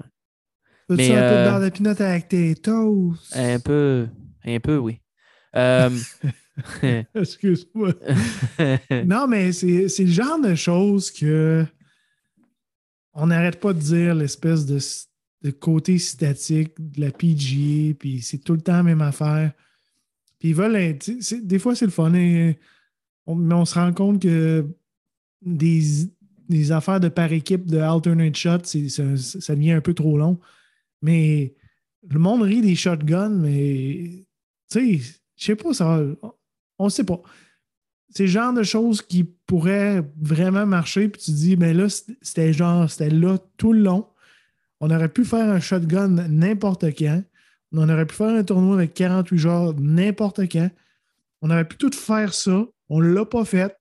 Speaker 4: Veux-tu
Speaker 3: Mais,
Speaker 4: un peu de
Speaker 3: euh,
Speaker 4: beurre de pinot avec tes toasts?
Speaker 3: Un peu, un peu, oui. Euh, <laughs>
Speaker 4: Excuse-moi. <laughs> Non, mais c'est c'est le genre de choses que on n'arrête pas de dire l'espèce de, de côté statique de la PGA, puis c'est tout le temps la même affaire. Puis ils veulent. Des fois, c'est le fun, on- mais on se rend compte que des, affaires de par équipe de alternate c'est- ça, ça devient un peu trop long. Mais le monde rit des shotguns, mais tu sais, je sais pas, ça on sait pas c'est le genre de choses qui pourraient vraiment marcher. Puis tu dis, ben là, c'était genre, c'était là tout le long. On aurait pu faire un shotgun n'importe quand. On aurait pu faire un tournoi avec 48 joueurs n'importe quand. On aurait pu tout faire ça. On ne l'a pas fait.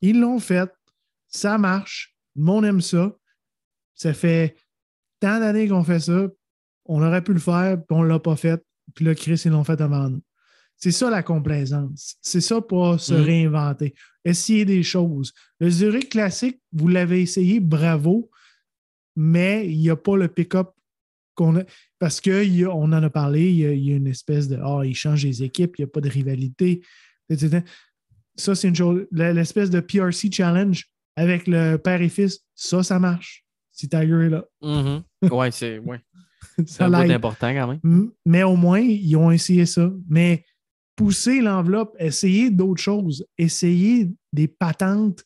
Speaker 4: Ils l'ont fait. Ça marche. Le monde aime ça. Ça fait tant d'années qu'on fait ça. On aurait pu le faire, puis on ne l'a pas fait. Puis là, Chris, ils l'ont fait avant nous. C'est ça la complaisance. C'est ça pour se
Speaker 3: Mm.
Speaker 4: réinventer. Essayer des choses. Le Zurich classique, vous l'avez essayé, bravo, mais il n'y a pas le pick-up qu'on a. Parce qu'on en a parlé, il y a, il y a une espèce de Ah, ils changent les équipes, il n'y a pas de rivalité. etc. Ça, c'est une chose. L'espèce de PRC challenge avec le père et fils, ça, ça marche. Si Tiger est là.
Speaker 3: Mhm. Ouais, c'est ouais. <laughs> C'est important quand même.
Speaker 4: Mais au moins, ils ont essayé ça. Mais pousser l'enveloppe, essayer d'autres choses, essayer des patentes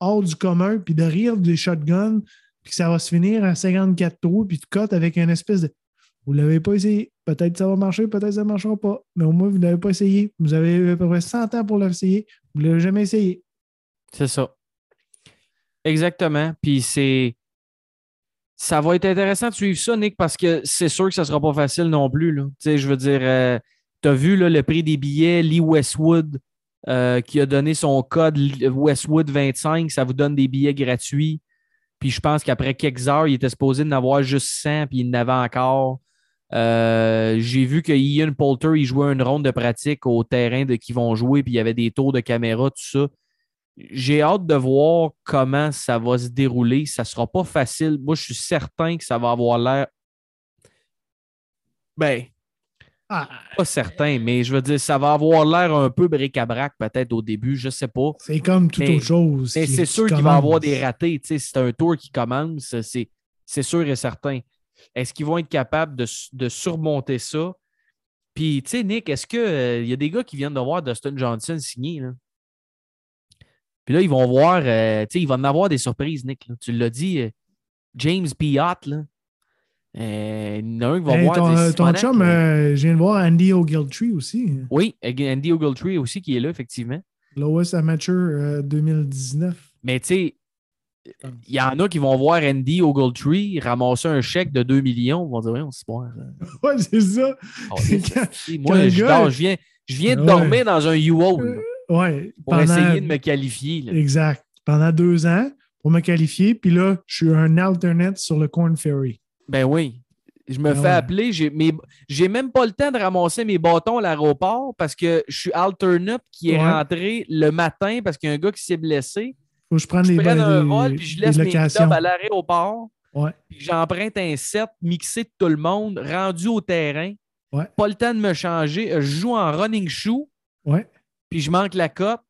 Speaker 4: hors du commun, puis de rire des shotguns, puis que ça va se finir à 54 trous, puis de cote avec une espèce de. Vous ne l'avez pas essayé. Peut-être ça va marcher, peut-être ça ne marchera pas. Mais au moins, vous ne l'avez pas essayé. Vous avez eu à peu près 100 ans pour l'essayer. Vous ne l'avez jamais essayé.
Speaker 3: C'est ça. Exactement. Puis c'est. Ça va être intéressant de suivre ça, Nick, parce que c'est sûr que ça ne sera pas facile non plus. là. Tu sais, je veux dire, tu as vu le prix des billets, Lee Westwood, euh, qui a donné son code Westwood 25, ça vous donne des billets gratuits. Puis je pense qu'après quelques heures, il était supposé d'en avoir juste 100, puis il en avait encore. Euh, J'ai vu que Ian Poulter, il jouait une ronde de pratique au terrain de qui vont jouer, puis il y avait des tours de caméra, tout ça. J'ai hâte de voir comment ça va se dérouler. Ça ne sera pas facile. Moi, je suis certain que ça va avoir l'air. Ben,
Speaker 4: Ah,
Speaker 3: pas certain, mais je veux dire, ça va avoir l'air un peu bric-à-brac peut-être au début, je ne sais pas.
Speaker 4: c'est comme toute
Speaker 3: Mais-
Speaker 4: autre chose.
Speaker 3: Mais c'est sûr qu'il va avoir des ratés. C'est un tour qui commence, c'est c'est sûr et certain. Est-ce qu'ils vont être capables de, su- de surmonter ça? Puis, tu sais, Nick, est-ce qu'il y a des gars qui viennent de voir Dustin Johnson signer? Là? Puis là, ils vont voir, euh, tu sais, ils vont en avoir des surprises, Nick. là. Tu l'as dit, euh, James Piott, là. Euh, il y en a un qui va
Speaker 4: Hey,
Speaker 3: voir
Speaker 4: ton, euh, ton chum,
Speaker 3: là.
Speaker 4: euh, je viens de voir Andy Ogletree aussi.
Speaker 3: Oui, Andy Ogletree aussi qui est là, effectivement.
Speaker 4: Lowest Amateur euh, 2019.
Speaker 3: Mais tu sais, il y en a qui vont voir Andy Ogletree ramasser un chèque de 2 millions. Ils vont dire, oui, on se boire.
Speaker 4: Ouais, c'est ça. <laughs>
Speaker 3: Moi,
Speaker 4: Quel
Speaker 3: je, dors, je viens, je viens de
Speaker 4: Ouais.
Speaker 3: dormir dans un U-Haul
Speaker 4: Ouais.
Speaker 3: pour
Speaker 4: pendant-
Speaker 3: essayer de me qualifier. là.
Speaker 4: Exact. Pendant deux ans pour me qualifier. Puis là, je suis un alternate sur le Corn Ferry.
Speaker 3: Ben oui. Je me
Speaker 4: Ah
Speaker 3: fais
Speaker 4: ouais.
Speaker 3: appeler. J'ai mes- j'ai même pas le temps de ramasser mes bâtons à l'aéroport parce que je suis alternate qui est
Speaker 4: Ouais.
Speaker 3: rentré le matin parce qu'il y a un gars qui s'est blessé.
Speaker 4: Faut que je prenne
Speaker 3: Je
Speaker 4: les,
Speaker 3: prenne un
Speaker 4: des-
Speaker 3: vol puis je laisse mes clubs à l'aéroport.
Speaker 4: Ouais.
Speaker 3: Puis j'emprunte un set mixé de tout le monde, rendu au terrain.
Speaker 4: Ouais.
Speaker 3: Pas le temps de me changer. Je joue en running shoe,
Speaker 4: Ouais.
Speaker 3: puis je manque la cote.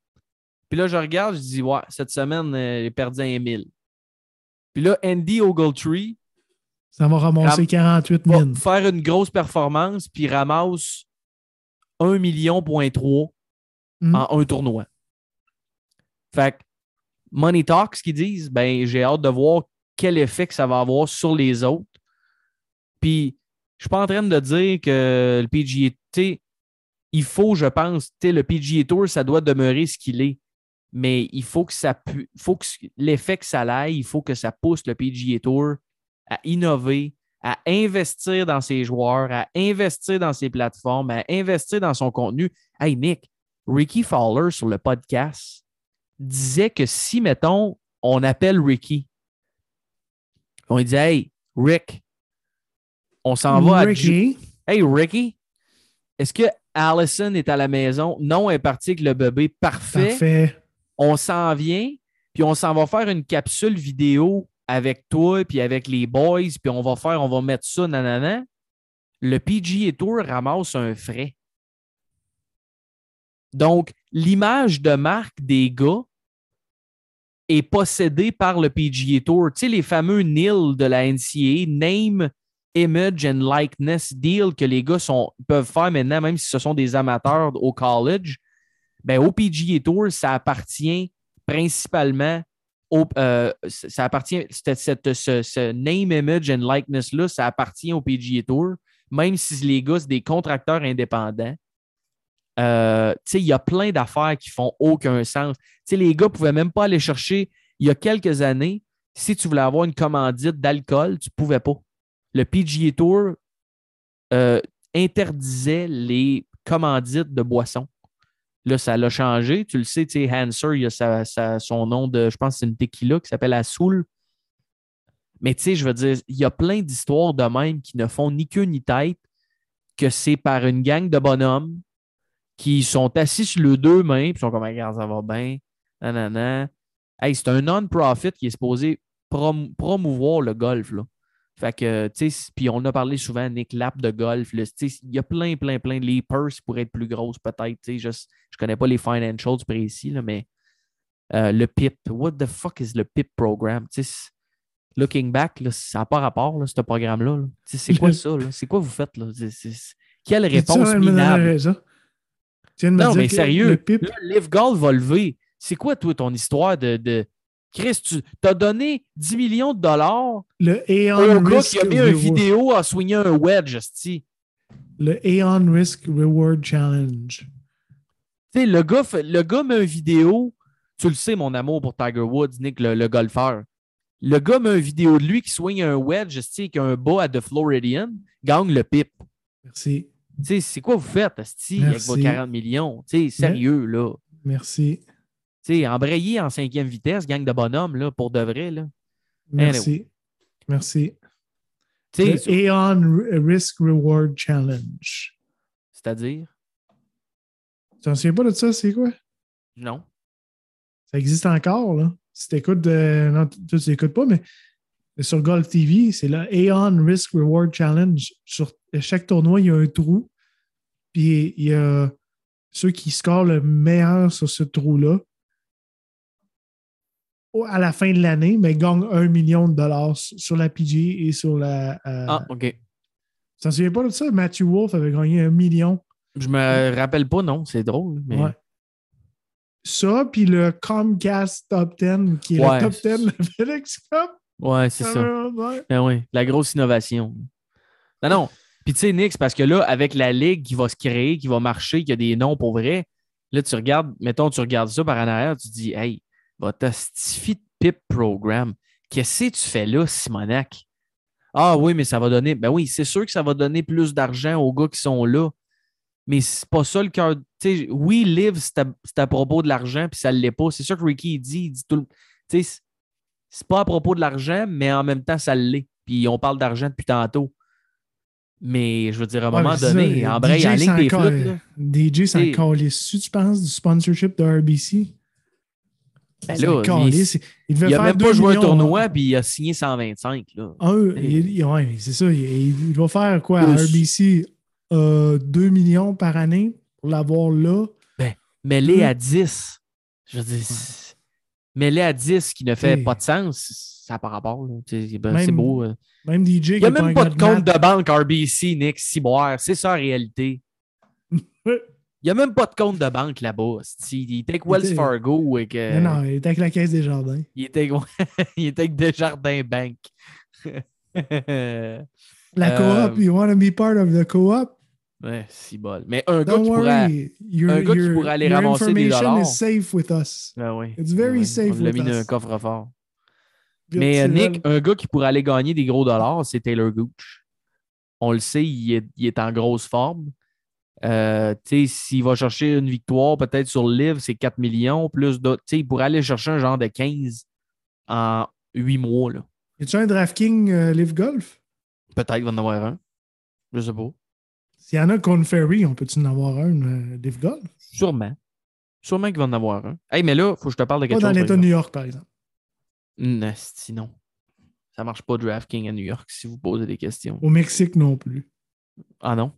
Speaker 3: Puis là, je regarde, je dis, ouais, cette semaine, euh, j'ai perdu un 1000. Puis là, Andy Ogletree
Speaker 4: Ça va ramasser
Speaker 3: Ram-
Speaker 4: 48
Speaker 3: va
Speaker 4: 000.
Speaker 3: faire une grosse performance, puis ramasse 1 million point 3
Speaker 4: Mm.
Speaker 3: en un tournoi. Fait que Money Talks, ce qu'ils disent, ben, j'ai hâte de voir quel effet que ça va avoir sur les autres. Puis, je suis pas en train de dire que le PGA, il faut, je pense, le PGA Tour, ça doit demeurer ce qu'il est. Mais il faut que ça pu- faut que l'effet que ça aille, il faut que ça pousse le PGA Tour à innover, à investir dans ses joueurs, à investir dans ses plateformes, à investir dans son contenu. Hey Nick, Ricky Fowler sur le podcast disait que si, mettons, on appelle Ricky, on lui dit Hey, Rick, on s'en va à
Speaker 4: Ricky,
Speaker 3: Hey Ricky, est-ce que Allison est à la maison? Non, elle est partie avec le bébé. Parfait.
Speaker 4: parfait.
Speaker 3: On s'en vient, puis on s'en va faire une capsule vidéo avec toi, puis avec les boys, puis on va faire, on va mettre ça, nanana. Le PGA Tour ramasse un frais. Donc, l'image de marque des gars est possédée par le PGA Tour. Tu sais, les fameux NIL de la NCAA, Name, Image and Likeness Deal que les gars sont, peuvent faire maintenant, même si ce sont des amateurs au college, ben, au PGA Tour, ça appartient principalement au, euh, ça appartient, cette- ce, name, image and likeness-là, ça appartient au PGA Tour, même si les gars, c'est des contracteurs indépendants. Euh, il y a plein d'affaires qui font aucun sens. Les gars ne pouvaient même pas aller chercher, il y a quelques années, si tu voulais avoir une commandite d'alcool, tu ne pouvais pas. Le PGA Tour euh, interdisait les commandites de boissons. Là, ça l'a changé. Tu le sais, tu sais, Hanser, il a son nom de, je pense c'est une tequila qui s'appelle Azul. Mais tu sais, je veux dire, il y a plein d'histoires de même qui ne font ni queue ni tête, que c'est par une gang de bonhommes qui sont assis sur le deux mains, puis sont comme, regarde, ça va bien. Nanana. Hey, c'est un non-profit qui est supposé prom- promouvoir le golf. Fait que, tu sais, puis on a parlé souvent, Nick Lap de golf. là, tu sais, Il y a plein, plein, plein. Les purses pourraient être plus grosses, peut-être. tu sais, Je ne connais pas les financials précis, là, mais euh, le PIP. What the fuck is le PIP program? Tu sais, looking back, là, ça n'a pas rapport, là, ce programme-là. là. Tu sais, C'est quoi ça? C'est quoi vous faites? Là? C'est- Quelle réponse minable? Non, mais sérieux,
Speaker 4: Le pip,
Speaker 3: là, Live Golf va lever. C'est quoi, toi, ton histoire de. de... Chris, tu as donné 10 millions de dollars
Speaker 4: le
Speaker 3: au gars
Speaker 4: Risk
Speaker 3: qui a mis une vidéo à swinguer un wedge, esti.
Speaker 4: Le Aeon Risk Reward Challenge.
Speaker 3: Tu sais, le gars, le gars met une vidéo. Tu le sais, mon amour pour Tiger Woods, Nick, le, le golfeur. Le gars met une vidéo de lui qui swing un wedge, esti, avec un bas à The Floridian, gagne le pip.
Speaker 4: Merci.
Speaker 3: Tu sais, c'est quoi vous faites, esti, avec vos 40 millions? Tu sais, sérieux, là.
Speaker 4: Merci.
Speaker 3: Tu embrayer en cinquième vitesse, gang de bonhomme, là, pour de vrai, là.
Speaker 4: Merci. Merci.
Speaker 3: Tu
Speaker 4: Le
Speaker 3: sais,
Speaker 4: Aeon Risk Reward Challenge.
Speaker 3: c'est-à-dire?
Speaker 4: Tu t'en souviens pas de ça, c'est quoi?
Speaker 3: Non.
Speaker 4: Ça existe encore, là. Si t'écoutes de. Non, tu tu l'écoutes pas, mais sur Golf TV, c'est le Aeon Risk Reward Challenge. Sur chaque tournoi, il y a un trou. Puis il y a ceux qui scorent le meilleur sur ce trou-là à la fin de l'année, mais gagnent un million de dollars sur la PG et sur la. euh,
Speaker 3: Ah, OK.
Speaker 4: Tu t'en souviens pas de ça? Matthew Wolf avait gagné un million.
Speaker 3: Je me rappelle pas, non. C'est drôle. Mais...
Speaker 4: Ouais. Ça, puis le Comcast Top 10, qui est
Speaker 3: Ouais.
Speaker 4: le top 10 de <laughs> FedEx Cup.
Speaker 3: Ouais, c'est ça.
Speaker 4: Ouais.
Speaker 3: Ben oui, la grosse innovation. Non, non. Puis tu sais, Nick, c'est parce que là, avec la ligue qui va se créer, qui va marcher, qui a des noms pour vrai, là, tu regardes, mettons, tu regardes ça par en arrière, tu te dis, hey, votre astifi de PIP programme, qu'est-ce que tu fais là, Simonac? Ah oui, mais ça va donner. Ben oui, c'est sûr que ça va donner plus d'argent aux gars qui sont là. Mais c'est pas ça le cœur. Oui, Live, c'est à, propos de l'argent, puis ça ne l'est pas. C'est sûr que Ricky, il dit, il dit tout le. C'est pas à propos de l'argent, mais en même temps, ça l'est. Puis on parle d'argent depuis tantôt. Mais je veux dire, à un
Speaker 4: Ouais,
Speaker 3: moment donné,
Speaker 4: ça,
Speaker 3: en ligne
Speaker 4: s'en
Speaker 3: des
Speaker 4: ca-
Speaker 3: flûtes. là.
Speaker 4: DJ s'en
Speaker 3: T'sais-
Speaker 4: calisse-tu, tu penses, du sponsorship de RBC?
Speaker 3: Ben là, il-
Speaker 4: il, devait
Speaker 3: a
Speaker 4: faire
Speaker 3: même pas
Speaker 4: 2
Speaker 3: joué un tournoi, puis il a signé 125. Là.
Speaker 4: Un, il, il- ouais, c'est ça. Il, il doit faire quoi? À. RBC? Euh, 2 millions par année pour l'avoir là?
Speaker 3: Mets-les
Speaker 4: Hmm.
Speaker 3: à 10. Je veux dire, c'est- mets-les à 10 qui ne fait pas de sens. Ça n'a pas rapport. sais, ben,
Speaker 4: Même
Speaker 3: C'est beau. euh.
Speaker 4: Même DJ.
Speaker 3: Il n'y a même pas de compte de banque RBC, Nick Ciboire. C'est ça la réalité. <laughs> Il n'y a même pas de compte de banque là-bas. Il était avec Wells Fargo. Et que...
Speaker 4: Non, non, il était avec la caisse des jardins.
Speaker 3: Il était, <laughs> il était avec Desjardins Bank. <laughs>
Speaker 4: La
Speaker 3: Euh,
Speaker 4: coop, you want to be part of the co-op?
Speaker 3: ouais, si bol. Mais un gars
Speaker 4: Don't
Speaker 3: qui pourrait.
Speaker 4: worry. Your,
Speaker 3: un gars qui
Speaker 4: your-
Speaker 3: pourrait aller
Speaker 4: your
Speaker 3: ramasser des
Speaker 4: information
Speaker 3: dollars.
Speaker 4: is safe with us.
Speaker 3: Ah oui.
Speaker 4: It's very safe
Speaker 3: On l'a mis dans un coffre-fort. Mais euh, Nick, un gars qui pourrait aller gagner des gros dollars, c'est Taylor Gooch. On le sait, il est, il est en grosse forme. Euh, tu sais, S'il va chercher une victoire, peut-être sur le livre, c'est 4 millions, plus d'autres. tu sais, Il pourrait aller chercher un genre de 15 en 8 mois. là.
Speaker 4: Y a-tu un DraftKings euh, Live Golf?
Speaker 3: Peut-être qu'il va en avoir un. Je sais pas.
Speaker 4: S'il y en a contre Ferry, on peut-tu en avoir un euh, Live Golf?
Speaker 3: Sûrement. Sûrement qu'il va en avoir un. Hey, mais là, il faut que je te parle de
Speaker 4: Pas
Speaker 3: quelque
Speaker 4: dans
Speaker 3: chose. par
Speaker 4: l'État de. New York, par exemple.
Speaker 3: Nasty, non. Ça marche pas DraftKings à New York si vous posez des questions.
Speaker 4: Au Mexique non plus.
Speaker 3: Ah non?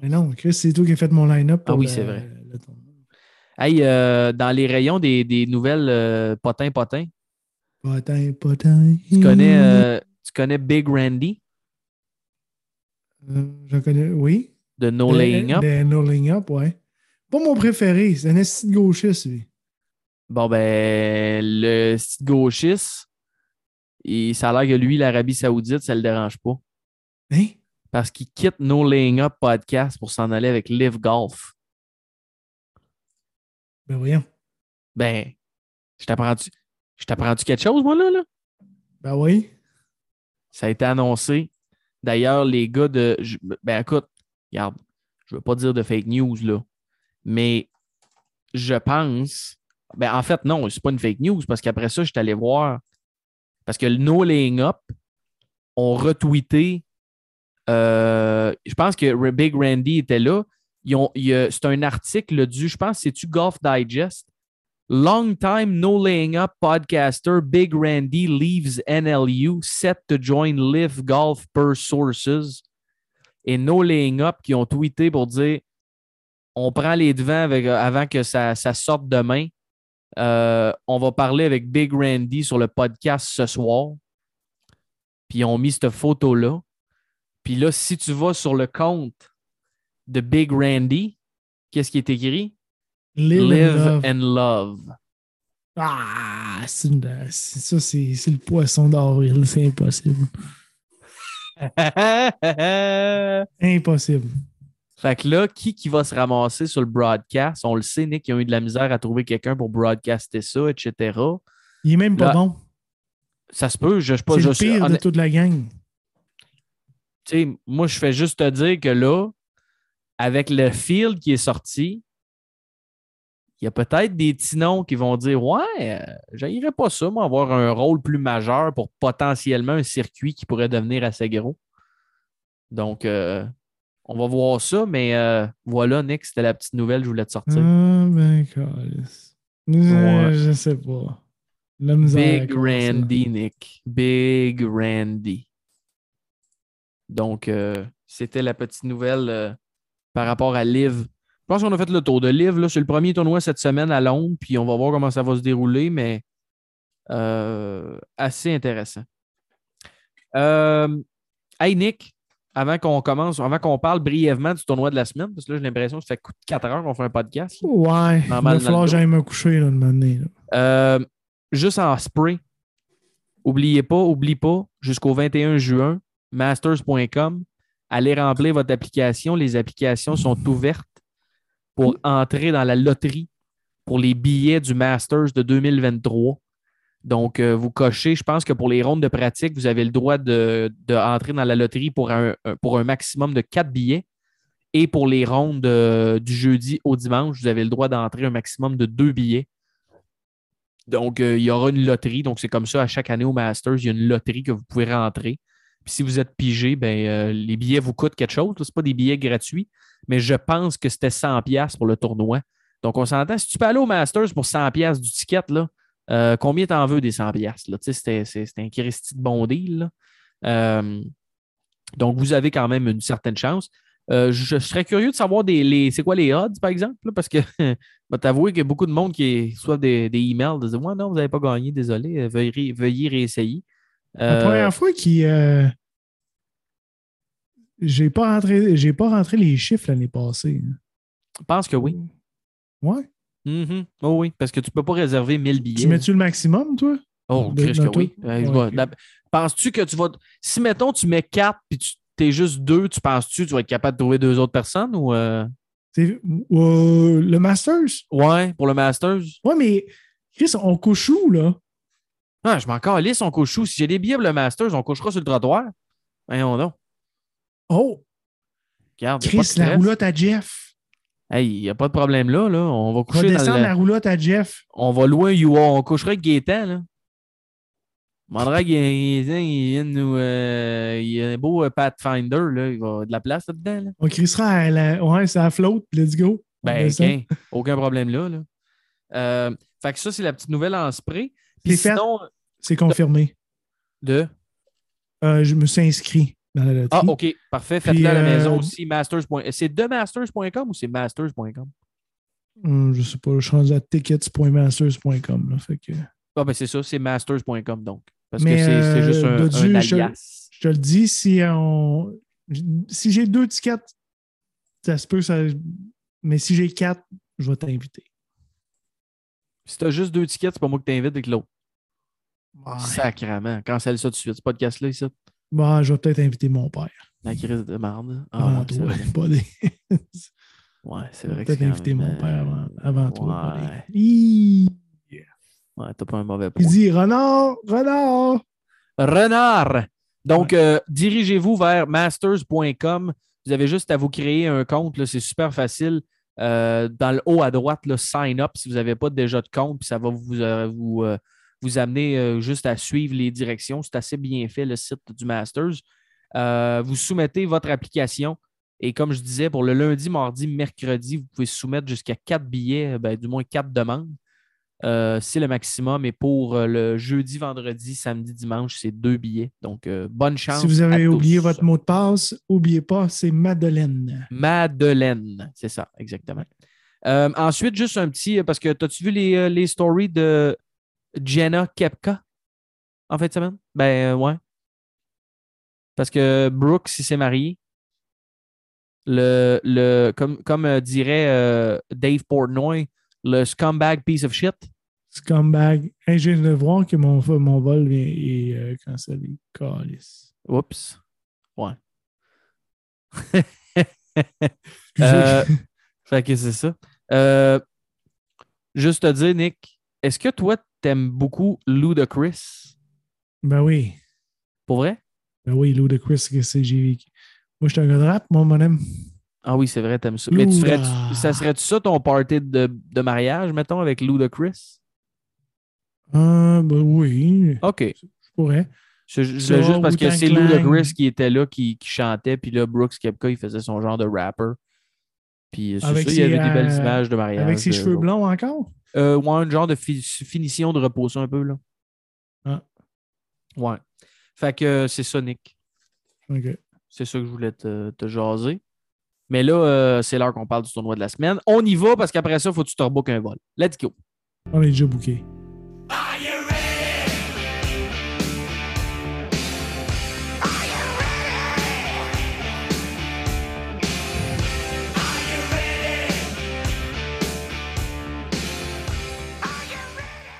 Speaker 4: Mais non, Chris, c'est toi qui as fait mon line-up.
Speaker 3: Ah oui, c'est vrai.
Speaker 4: le.
Speaker 3: Hey, euh, dans les rayons des, des nouvelles euh, potins-potins,
Speaker 4: Potin, potin.
Speaker 3: tu connais, euh, tu connais Big Randy?
Speaker 4: Euh, je connais, oui.
Speaker 3: de No
Speaker 4: De-
Speaker 3: Laying Up?
Speaker 4: de No Laying Up, ouais. Pas mon préféré, c'est un esti gauchiste, lui.
Speaker 3: Bon, ben, le site gauchiste, et ça a l'air que lui, l'Arabie Saoudite, ça le dérange pas.
Speaker 4: Hein?
Speaker 3: Parce qu'il quitte No Laying Up podcast pour s'en aller avec Live Golf.
Speaker 4: Ben voyons.
Speaker 3: Ben, je t'apprends-tu je quelque chose, moi, là? là?
Speaker 4: Ben oui.
Speaker 3: Ça a été annoncé. D'ailleurs, les gars de. je- Ben écoute, regarde, je ne veux pas dire de fake news, là. Mais je pense. Ben en fait, non, c'est pas une fake news parce qu'après ça, je suis allé voir. Parce que le No Laying Up ont retweeté. Euh, je pense que Big Randy était là. c'est un article du, je pense, c'est-tu Golf Digest? Long time no laying up podcaster Big Randy leaves NLU set to join Live Golf per sources. Et No Laying Up qui ont tweeté pour dire on prend les devants avec- avant que ça, ça sorte demain. Euh, on va parler avec Big Randy sur le podcast ce soir. Puis ils ont mis cette photo-là. Puis là, si tu vas sur le compte de Big Randy, qu'est-ce qui est écrit?
Speaker 4: Live, and love.
Speaker 3: and love.
Speaker 4: Ah, c'est ça, c'est le poisson d'avril. C'est impossible. <laughs> Impossible.
Speaker 3: Fait que là, qui, qui va se ramasser sur le broadcast? On le sait, Nick, ils ont eu de la misère à trouver quelqu'un pour broadcaster ça, etc.
Speaker 4: Il est même pas
Speaker 3: Là,
Speaker 4: bon.
Speaker 3: Ça se peut, je ne sais pas.
Speaker 4: C'est le pire de toute la gang.
Speaker 3: Sais, moi, je fais juste te dire que là, avec le field qui est sorti, il y a peut-être des petits noms qui vont dire Ouais, j'aillerais pas ça, moi, avoir un rôle plus majeur pour potentiellement un circuit qui pourrait devenir assez gros. Donc, euh, on va voir ça, mais euh, voilà, Nick, c'était la petite nouvelle que je voulais te sortir.
Speaker 4: Ah, ben,
Speaker 3: Ouais.
Speaker 4: je sais pas. La.
Speaker 3: Big. Randy, Nick. Big Randy. Donc, euh, c'était la petite nouvelle euh, par rapport à Liv. Je pense qu'on a fait le tour de Liv. C'est le premier tournoi cette semaine à Londres, puis on va voir comment ça va se dérouler, mais euh, assez intéressant. Hey, Nick, avant qu'on commence, avant qu'on parle brièvement du tournoi de la semaine, parce que là, j'ai l'impression que ça fait 4 heures qu'on fait un podcast. là.
Speaker 4: Ouais. Il va falloir
Speaker 3: le
Speaker 4: que j'aille me coucher là, de là.
Speaker 3: Euh, juste en spray, oubliez pas, oublie pas, jusqu'au 21 juin, masters.com, allez remplir votre application. Les applications sont ouvertes pour entrer dans la loterie pour les billets du Masters de 2023. Donc, euh, vous cochez, je pense que pour les rondes de pratique, vous avez le droit de, de entrer dans la loterie pour un, un- pour un maximum de quatre billets. Et pour les rondes euh, du jeudi au dimanche, vous avez le droit d'entrer un maximum de deux billets. Donc, euh, il y aura une loterie. Donc, c'est comme ça, à chaque année au Masters, il y a une loterie que vous pouvez rentrer. Puis si vous êtes pigé, ben, euh, les billets vous coûtent quelque chose. Ce pas des billets gratuits, mais je pense que c'était 100$ pour le tournoi. Donc, on s'entend. Si tu peux aller au Masters pour 100$ du ticket, là, euh, combien t'en veux des 100$? Là? Tu sais, C'était un Christy de bon deal. Euh, donc, vous avez quand même une certaine chance. Je serais curieux de savoir les, c'est quoi les odds, par exemple, parce que <laughs> je vais t'avouer qu'il y a beaucoup de monde qui reçoit des, emails de dire Ouais, non, vous n'avez pas gagné, désolé, veuillez, veuillez réessayer.
Speaker 4: La
Speaker 3: Euh,
Speaker 4: première fois qu'il. euh, J'ai pas rentré, j'ai pas rentré les chiffres l'année passée. hein.
Speaker 3: je pense que oui.
Speaker 4: Ouais.
Speaker 3: Mhm. Oh oui, parce que tu ne peux pas réserver 1000 billets.
Speaker 4: Tu mets-tu le maximum, toi?
Speaker 3: Oh,
Speaker 4: de-
Speaker 3: Chris,
Speaker 4: dans
Speaker 3: que oui. Euh,
Speaker 4: Ouais,
Speaker 3: Penses-tu que tu vas. Si, mettons, tu mets 4 puis tu es juste 2, tu penses-tu que tu vas être capable de trouver deux autres personnes ou. euh,
Speaker 4: euh, le Masters?
Speaker 3: Ouais, pour le Masters?
Speaker 4: Ouais, mais Chris, on couche où, là?
Speaker 3: Ah, je m'en calisse, on couche où? Si j'ai des billets pour le Masters, on couchera sur le trottoir. Voyons donc.
Speaker 4: Oh,
Speaker 3: Regarde.
Speaker 4: Chris, la roulotte à Jeff.
Speaker 3: Hey, il n'y a pas de problème là, là. On va
Speaker 4: On va
Speaker 3: coucher dans
Speaker 4: descendre la roulotte à Jeff.
Speaker 3: On va un UA. On couchera avec Gaétan, là. On demandera qu'il il vienne nous... euh, il y a un beau euh, Pathfinder, là. Il va de la place là-dedans, là.
Speaker 4: On crissera à la. Ouais, c'est à flotte. Let's go.
Speaker 3: Ben. OK. Aucun problème là, là. Euh, fait que ça, c'est la petite nouvelle en spray. Puis
Speaker 4: fait. C'est confirmé.
Speaker 3: de...
Speaker 4: Euh, je me suis inscrit dans la loterie.
Speaker 3: Ah, OK. Parfait. Faites-le à la maison
Speaker 4: euh,
Speaker 3: aussi. Masters. C'est de masters.com ou c'est masters.com?
Speaker 4: Hum, je sais pas, je suis rendu à tickets.masters.com. que...
Speaker 3: Ah, ben c'est ça. C'est masters.com, donc. Parce
Speaker 4: Mais,
Speaker 3: que c'est juste
Speaker 4: euh,
Speaker 3: un, un
Speaker 4: je-
Speaker 3: alias.
Speaker 4: Je te le dis, si on. Si j'ai deux tickets, ça se peut, ça. Mais si j'ai quatre, je vais t'inviter.
Speaker 3: Si t'as juste deux tickets, c'est pas moi que t'invites avec l'autre.
Speaker 4: Ouais.
Speaker 3: Sacrement. Cancelle ça tout de suite, ce podcast-là, ici.
Speaker 4: Bon, je vais peut-être inviter mon père.
Speaker 3: La crise de merde. Ah,
Speaker 4: avant
Speaker 3: ouais, c'est
Speaker 4: toi.
Speaker 3: vrai.
Speaker 4: Pas des-
Speaker 3: Ouais, c'est
Speaker 4: Je vais
Speaker 3: vrai que
Speaker 4: peut-être inviter
Speaker 3: même,
Speaker 4: mon père avant,
Speaker 3: euh,
Speaker 4: avant toi.
Speaker 3: Ouais,
Speaker 4: des-
Speaker 3: ouais t'as pas un mauvais point.
Speaker 4: Il dit Renard, Renard!
Speaker 3: Renard. Donc, euh, dirigez-vous vers masters.com. Vous avez juste à vous créer un compte. C'est super facile. Euh, dans le haut à droite, là, sign up si vous n'avez pas déjà de compte, puis ça va vous, euh, vous, vous amener euh, juste à suivre les directions. C'est assez bien fait, le site du Masters. Euh, vous soumettez votre application. Et comme je disais, pour le lundi, mardi, mercredi, vous pouvez soumettre jusqu'à quatre billets, ben, du moins quatre demandes. Euh, c'est le maximum. Et pour euh, le jeudi, vendredi, samedi, dimanche, c'est deux billets. Donc, euh, bonne chance.
Speaker 4: Si vous avez oublié
Speaker 3: tous.
Speaker 4: votre mot de passe, n'oubliez pas, c'est Madeleine.
Speaker 3: Madeleine, c'est ça, exactement. Euh, ensuite, juste un petit, parce que as-tu vu les, euh, les stories de Jenna Kepka en fin de semaine? Ben, euh, ouais. Parce que Brooks, il s'est marié. Le, le, comme, comme euh, dirait euh, Dave Portnoy, le scumbag piece of shit.
Speaker 4: Scumbag. Hey, je viens de voir que mon, mon vol est, est, euh, cancellé. Calice.
Speaker 3: Oups. Ouais. <laughs> Euh, Fait que c'est ça. Juste te dire, Nick, est-ce que toi, t'aimes beaucoup Ludacris?
Speaker 4: Ben oui.
Speaker 3: Pour vrai?
Speaker 4: Ben oui, Ludacris, que c'est j'ai. Moi, je suis un gars de rap, moi, mon aime.
Speaker 3: Ah oui, c'est vrai, t'aimes ça. Mais tu ferais ça serait-tu ça ton party de, de mariage, mettons, avec Ludacris?
Speaker 4: Ah, ben oui,
Speaker 3: OK.
Speaker 4: je pourrais.
Speaker 3: Je, je- je
Speaker 4: Ça,
Speaker 3: voulais juste parce que c'est. Ludacris qui était là, qui, qui chantait, puis là, Brooks Kepka, il faisait son genre de rapper. Puis euh, c'est ça, il y avait des belles
Speaker 4: euh,
Speaker 3: images de mariage.
Speaker 4: Avec ses
Speaker 3: de-
Speaker 4: cheveux blonds encore?
Speaker 3: Euh, ouais, un genre de fi- finition de repos, ça, un peu, là.
Speaker 4: Ah.
Speaker 3: Ouais. Fait que euh, c'est ça, Nick.
Speaker 4: OK.
Speaker 3: C'est ça que je voulais te, te jaser. Mais là, euh, c'est l'heure qu'on parle du tournoi de la semaine. On y va parce qu'après ça, il faut que tu te rebookes un vol. Let's go.
Speaker 4: On est déjà booké.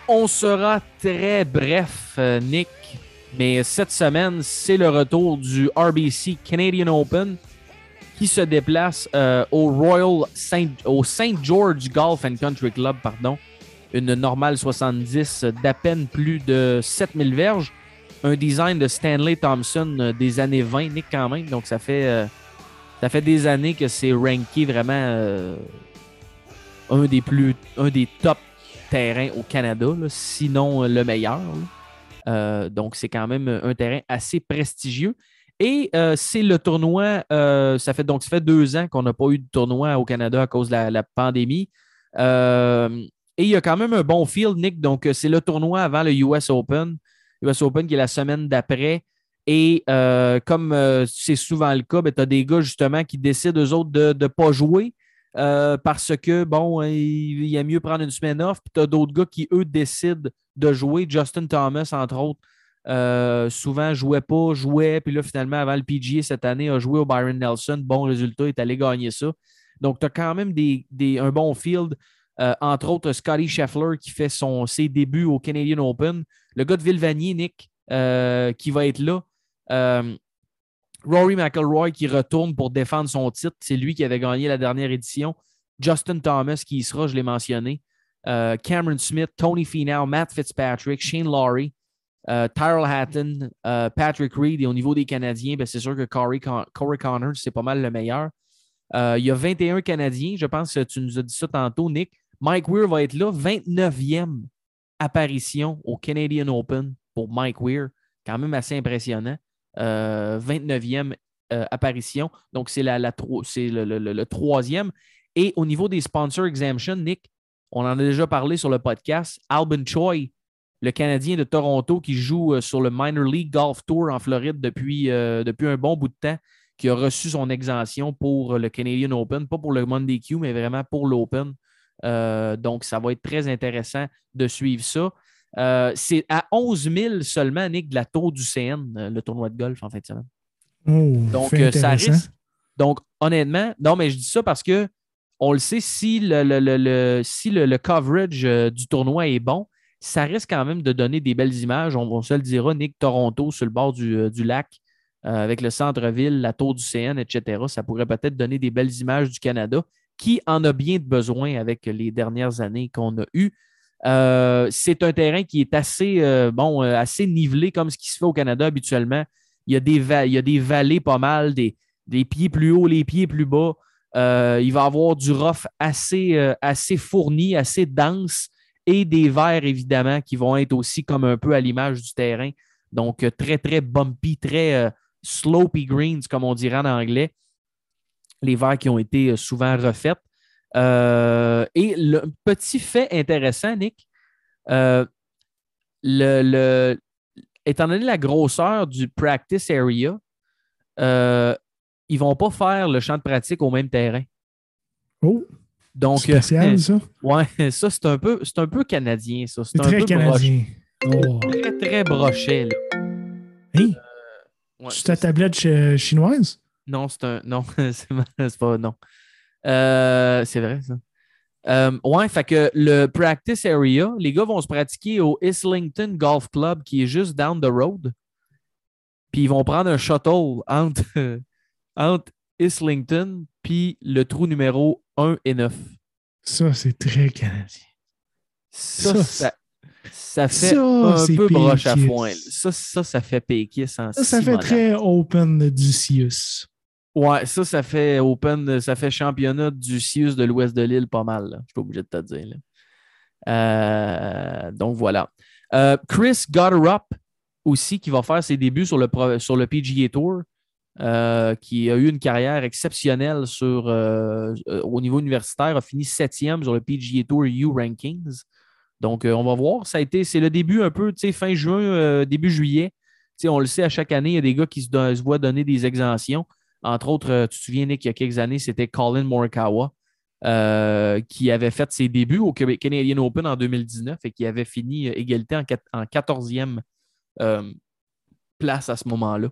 Speaker 3: On sera très bref, euh, Nick. Mais cette semaine, c'est le retour du RBC Canadian Open qui se déplace euh, au Royal Saint, George Golf and Country Club, pardon. Une normale 70 d'à peine plus de 7000 verges. Un design de Stanley Thompson euh, des années 20, Nick, quand même. Donc, ça fait, ça fait des années que c'est ranké vraiment un des plus, un des top terrains au Canada, sinon euh, le meilleur. Euh, donc, c'est quand même un terrain assez prestigieux. Et euh, c'est le tournoi, euh, ça fait donc deux ans qu'on n'a pas eu de tournoi au Canada à cause de la, pandémie. Euh, et il y a quand même un bon field, Nick. Donc, euh, c'est le tournoi avant le US Open. US Open qui est la semaine d'après. Et euh, comme euh, c'est souvent le cas, tu as des gars justement qui décident eux autres de ne pas jouer euh, parce que, bon, il, il y a mieux prendre une semaine off. Puis tu as d'autres gars qui, eux, décident de jouer. Justin Thomas, entre autres, euh, souvent jouait pas, jouait. Puis là, finalement, avant le PGA cette année, a joué au Byron Nelson. Bon résultat, il est allé gagner ça. Donc, tu as quand même des, des- un bon field. Euh, entre autres, Scotty Scheffler qui fait son, ses débuts au Canadian Open. Le gars de Villevanier, Nick, euh, qui va être là. Rory McIlroy qui retourne pour défendre son titre. C'est lui qui avait gagné la dernière édition. Justin Thomas qui y sera, je l'ai mentionné. Euh, Cameron Smith, Tony Finau, Matt Fitzpatrick, Shane Laurie, euh, Tyrell Hatton, euh, Patrick Reed. Et au niveau des Canadiens, ben, c'est sûr que Corey, Corey Connors, c'est pas mal le meilleur. Euh, il y a 21 Canadiens. Je pense que tu nous as dit ça tantôt, Nick. Mike Weir va être là. 29e apparition au Canadian Open pour Mike Weir. Quand même assez impressionnant. Euh, 29e euh, apparition. Donc, c'est la, le, troisième. Et au niveau des sponsor exemption, Nick, on en a déjà parlé sur le podcast. Albin Choi, le Canadien de Toronto qui joue euh, sur le Minor League Golf Tour en Floride depuis, euh, depuis un bon bout de temps, qui a reçu son exemption pour le Canadian Open, pas pour le Monday Q, mais vraiment pour l'Open. Euh, donc, ça va être très intéressant de suivre ça. Euh, c'est à 11 000 seulement, Nick, de la Tour du CN, euh, le tournoi de golf en fin de semaine.
Speaker 4: Oh,
Speaker 3: Donc, euh, ça risque. Donc, honnêtement, non, mais je dis ça parce que on le sait, si le, le- le- le- si le, coverage euh, du tournoi est bon, ça risque quand même de donner des belles images. On, on se le dira, Nick, Toronto, sur le bord du, du lac, avec le centre-ville, la tour du CN, etc. Ça pourrait peut-être donner des belles images du Canada, qui en a bien besoin avec les dernières années qu'on a eues. Euh, c'est un terrain qui est assez, euh, bon, euh, assez nivelé comme ce qui se fait au Canada habituellement. Il y a des, vallées pas mal, des, pieds plus hauts, les pieds plus bas. Il va avoir du rough assez, fourni, assez dense et des verts, évidemment, qui vont être aussi comme un peu à l'image du terrain. Donc, très, très bumpy, très slopey greens, comme on dirait en anglais. les verres qui ont été souvent refaites. Euh, et le petit fait intéressant, Nick, euh, le, le- étant donné la grosseur du practice area, euh, ils ne vont pas faire le champ de pratique au même terrain.
Speaker 4: Oh,
Speaker 3: Donc,
Speaker 4: spécial, ça. <laughs>
Speaker 3: ouais, ça, c'est un peu, c'est un peu canadien, ça. C'est
Speaker 4: très
Speaker 3: peu
Speaker 4: canadien. Oh.
Speaker 3: très, très brochet, là.
Speaker 4: Hein?
Speaker 3: Ouais,
Speaker 4: C'est ta tablette chi- chinoise?
Speaker 3: Non, c'est un. Non, <laughs> c'est pas. Non. Euh, c'est vrai, ça. Euh, ouais, fait que le practice area, les gars vont se pratiquer au Islington Golf Club qui est juste down the road. Puis ils vont prendre un shuttle entre, <laughs> entre Islington puis le trou numéro 1 et 9.
Speaker 4: Ça, c'est très canadien.
Speaker 3: Ça,
Speaker 4: Ça,
Speaker 3: ça, ça fait
Speaker 4: ça,
Speaker 3: un peu broche à foin. Ça, ça, ça fait péquis en
Speaker 4: Ça, ça fait très open Odysseus.
Speaker 3: Ouais, ça, ça fait Open, ça fait championnat du Sius de l'Ouest de l'île pas mal. là. Je suis pas obligé de te dire. Euh, donc voilà. Euh, Chris Gotterup aussi, qui va faire ses débuts sur le, PGA Tour, euh, qui a eu une carrière exceptionnelle au niveau universitaire, a fini septième sur le PGA Tour U Rankings. Donc, on va voir. C'est le début un peu, fin juin, début juillet. On le sait, à chaque année, il y a des gars qui se, se voient donner des exemptions. Entre autres, euh, tu te souviens, Nick, il y a quelques années, c'était Colin Morikawa euh, qui avait fait ses débuts au Canadian Open en 2019 et qui avait fini euh, égalité en, quat- en 14e euh, place à ce moment-là.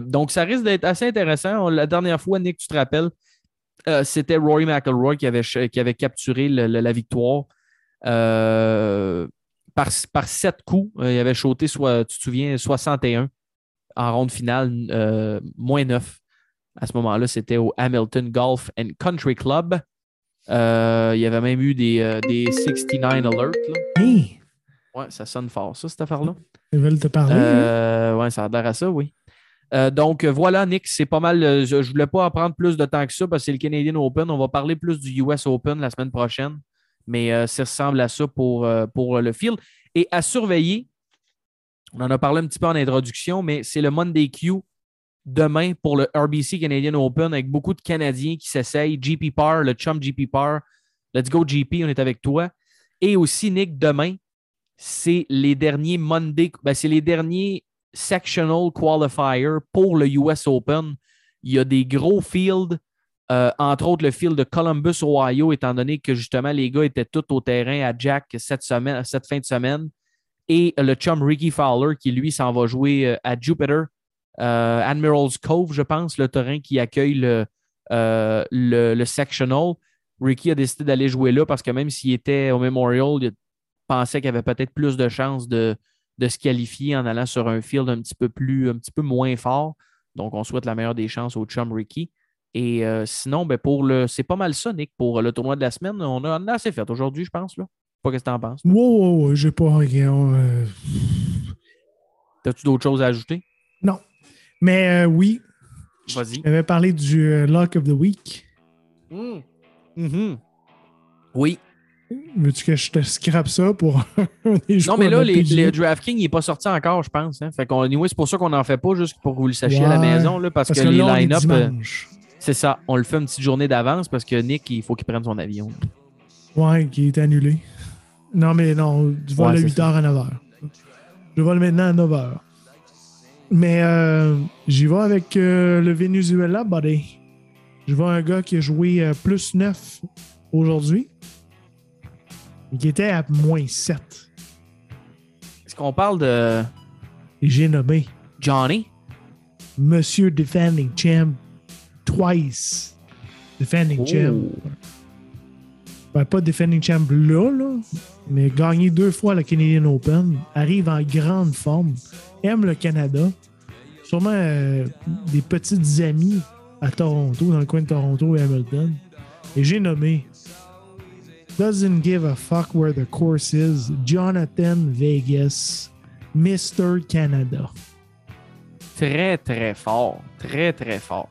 Speaker 3: Donc, ça risque d'être assez intéressant. La dernière fois, Nick, tu te rappelles, c'était Rory McIlroy qui avait, capturé la victoire par, sept coups. Il avait shooté, tu te souviens, 61 en ronde finale, euh, moins 9. À ce moment-là, c'était au Hamilton Golf and Country Club. Euh, il y avait même eu des, euh, des 69 alerts. là.
Speaker 4: Hein?
Speaker 3: Ouais, ça sonne fort, ça, cette affaire-là.
Speaker 4: Ils veulent te parler. hein?
Speaker 3: Euh, ouais, ça a l'air à ça, oui. Euh, donc, euh, voilà, Nick, c'est pas mal. euh, je ne voulais pas en prendre plus de temps que ça parce que c'est le Canadian Open. On va parler plus du US Open la semaine prochaine. Mais euh, ça ressemble à ça pour, euh, pour le field. Et à surveiller, on en a parlé un petit peu en introduction, mais c'est le Monday Q demain pour le RBC Canadian Open avec beaucoup de Canadiens qui s'essayent. GP Par, le chum GP Par. Let's go, GP, on est avec toi. Et aussi, Nick, demain, c'est les derniers Monday, ben, c'est les derniers sectional qualifiers pour le US Open. Il y a des gros fields, euh, entre autres le field de Columbus, Ohio, étant donné que justement les gars étaient tous au terrain à Jack cette, semaine, cette fin de semaine. Et le chum Ricky Fowler, qui lui s'en va jouer euh, à Jupiter, euh, Admiral's Cove, je pense, le terrain qui accueille le, euh, le, sectional. Ricky a décidé d'aller jouer là parce que même s'il était au Memorial, il pensait qu'il avait peut-être plus de chances de, se qualifier en allant sur un field un petit peu plus, un petit peu moins fort. Donc, on souhaite la meilleure des chances au chum Ricky. Et sinon, ben. C'est pas mal ça, Nick, pour le tournoi de la semaine. On a, a assez fait aujourd'hui, je pense. Pas qu'est-ce que t'en penses.
Speaker 4: Wow, wow, wow, j'ai pas. euh,
Speaker 3: T'as-tu d'autres choses à ajouter?
Speaker 4: Non. Mais euh, oui,
Speaker 3: Vas-y.
Speaker 4: j'avais parlé du euh, Lock of the Week.
Speaker 3: Mhm. Oui.
Speaker 4: Veux-tu que je te scrape ça pour <laughs> des
Speaker 3: Non, mais là, les, les DraftKings, il n'est pas sorti encore, je pense. Hein. Fait qu'on, anyway, c'est pour ça qu'on n'en fait pas, juste pour que vous le sachiez à la maison, là, parce,
Speaker 4: Parce
Speaker 3: que,
Speaker 4: que
Speaker 3: les line-up, c'est ça. On le fait une petite journée d'avance parce que Nick, il faut qu'il prenne son avion.
Speaker 4: Ouais, qui est annulé. Non, mais non, tu vas
Speaker 3: Ouais,
Speaker 4: le
Speaker 3: c'est
Speaker 4: 8h à 9h. Je vais le maintenant à 9h. Mais euh, j'y vais avec euh, le Venezuela, buddy. Je vois un gars qui a joué euh, plus 9 aujourd'hui. Et qui était à moins 7.
Speaker 3: Est-ce qu'on parle de
Speaker 4: j'ai nommé
Speaker 3: Johnny?
Speaker 4: Monsieur Defending Champ twice. Defending Champ.
Speaker 3: Oh.
Speaker 4: Ben, pas Defending Champ là, là, mais gagné deux fois le Canadian Open. Arrive en grande forme. Aime le Canada. Sûrement euh, des petites amies à Toronto, dans le coin de Toronto et Hamilton. Et j'ai nommé Doesn't give a fuck where the course is, Jonathan Vegas, Mr. Canada.
Speaker 3: Très, très fort. Très, très fort.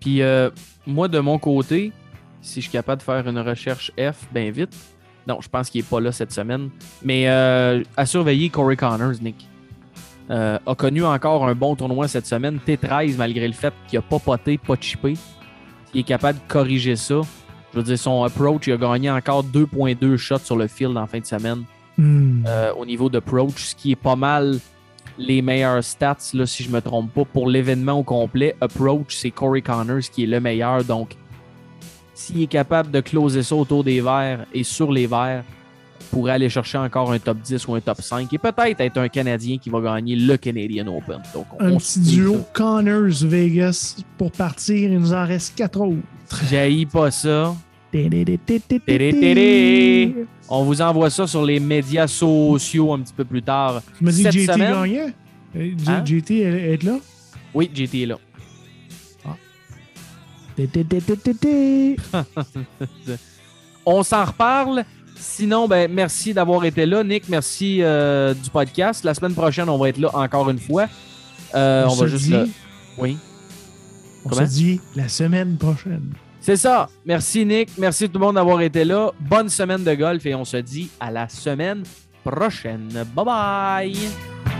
Speaker 3: Puis, euh, moi, de mon côté, si je suis capable de faire une recherche F, bien vite. Non, je pense qu'il n'est pas là cette semaine. Mais euh, à surveiller Corey Connors, Nick. Euh, a connu encore un bon tournoi cette semaine. T13, malgré le fait qu'il n'a pas poté, pas chippé. S'il est capable de corriger ça, je veux dire, son approach, il a gagné encore 2.2 shots sur le field en fin de semaine
Speaker 4: Hmm.
Speaker 3: euh, au niveau d'approach, ce qui est pas mal les meilleurs stats, là, si je me trompe pas, pour l'événement au complet. Approach, c'est Corey Connors qui est le meilleur. Donc, s'il est capable de closer ça autour des verts et sur les verts, pourrait aller chercher encore un top 10 ou un top 5 et peut-être être un Canadien qui va gagner le Canadian Open. Donc, on
Speaker 4: Un petit duo
Speaker 3: ça.
Speaker 4: Connors-Vegas pour partir. Il nous en reste quatre autres.
Speaker 3: J'haïs pas ça. On vous envoie ça sur les médias sociaux un petit peu plus tard.
Speaker 4: Tu m'as dit que JT gagnait? Euh,
Speaker 3: Hein?
Speaker 4: JT elle est là?
Speaker 3: Oui, JT est là. <laughs> On s'en reparle. Sinon, ben, merci d'avoir été là. Nick, merci euh, du podcast. La semaine prochaine, on va être là encore une fois. Euh, on,
Speaker 4: On
Speaker 3: va
Speaker 4: se
Speaker 3: juste.
Speaker 4: dit-
Speaker 3: le- Oui.
Speaker 4: On
Speaker 3: Comment?
Speaker 4: se dit la semaine prochaine.
Speaker 3: C'est ça. Merci, Nick. Merci tout le monde d'avoir été là. Bonne semaine de golf et on se dit à la semaine prochaine. Bye bye.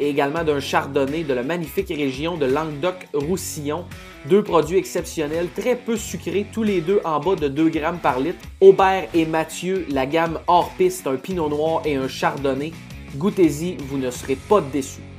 Speaker 5: et également d'un chardonnay de la magnifique région de Languedoc-Roussillon. Deux produits exceptionnels, très peu sucrés, tous les deux en bas de 2 grammes par litre. Aubert et Mathieu, la gamme hors piste, un pinot noir et un chardonnay. Goûtez-y, vous ne serez pas déçus.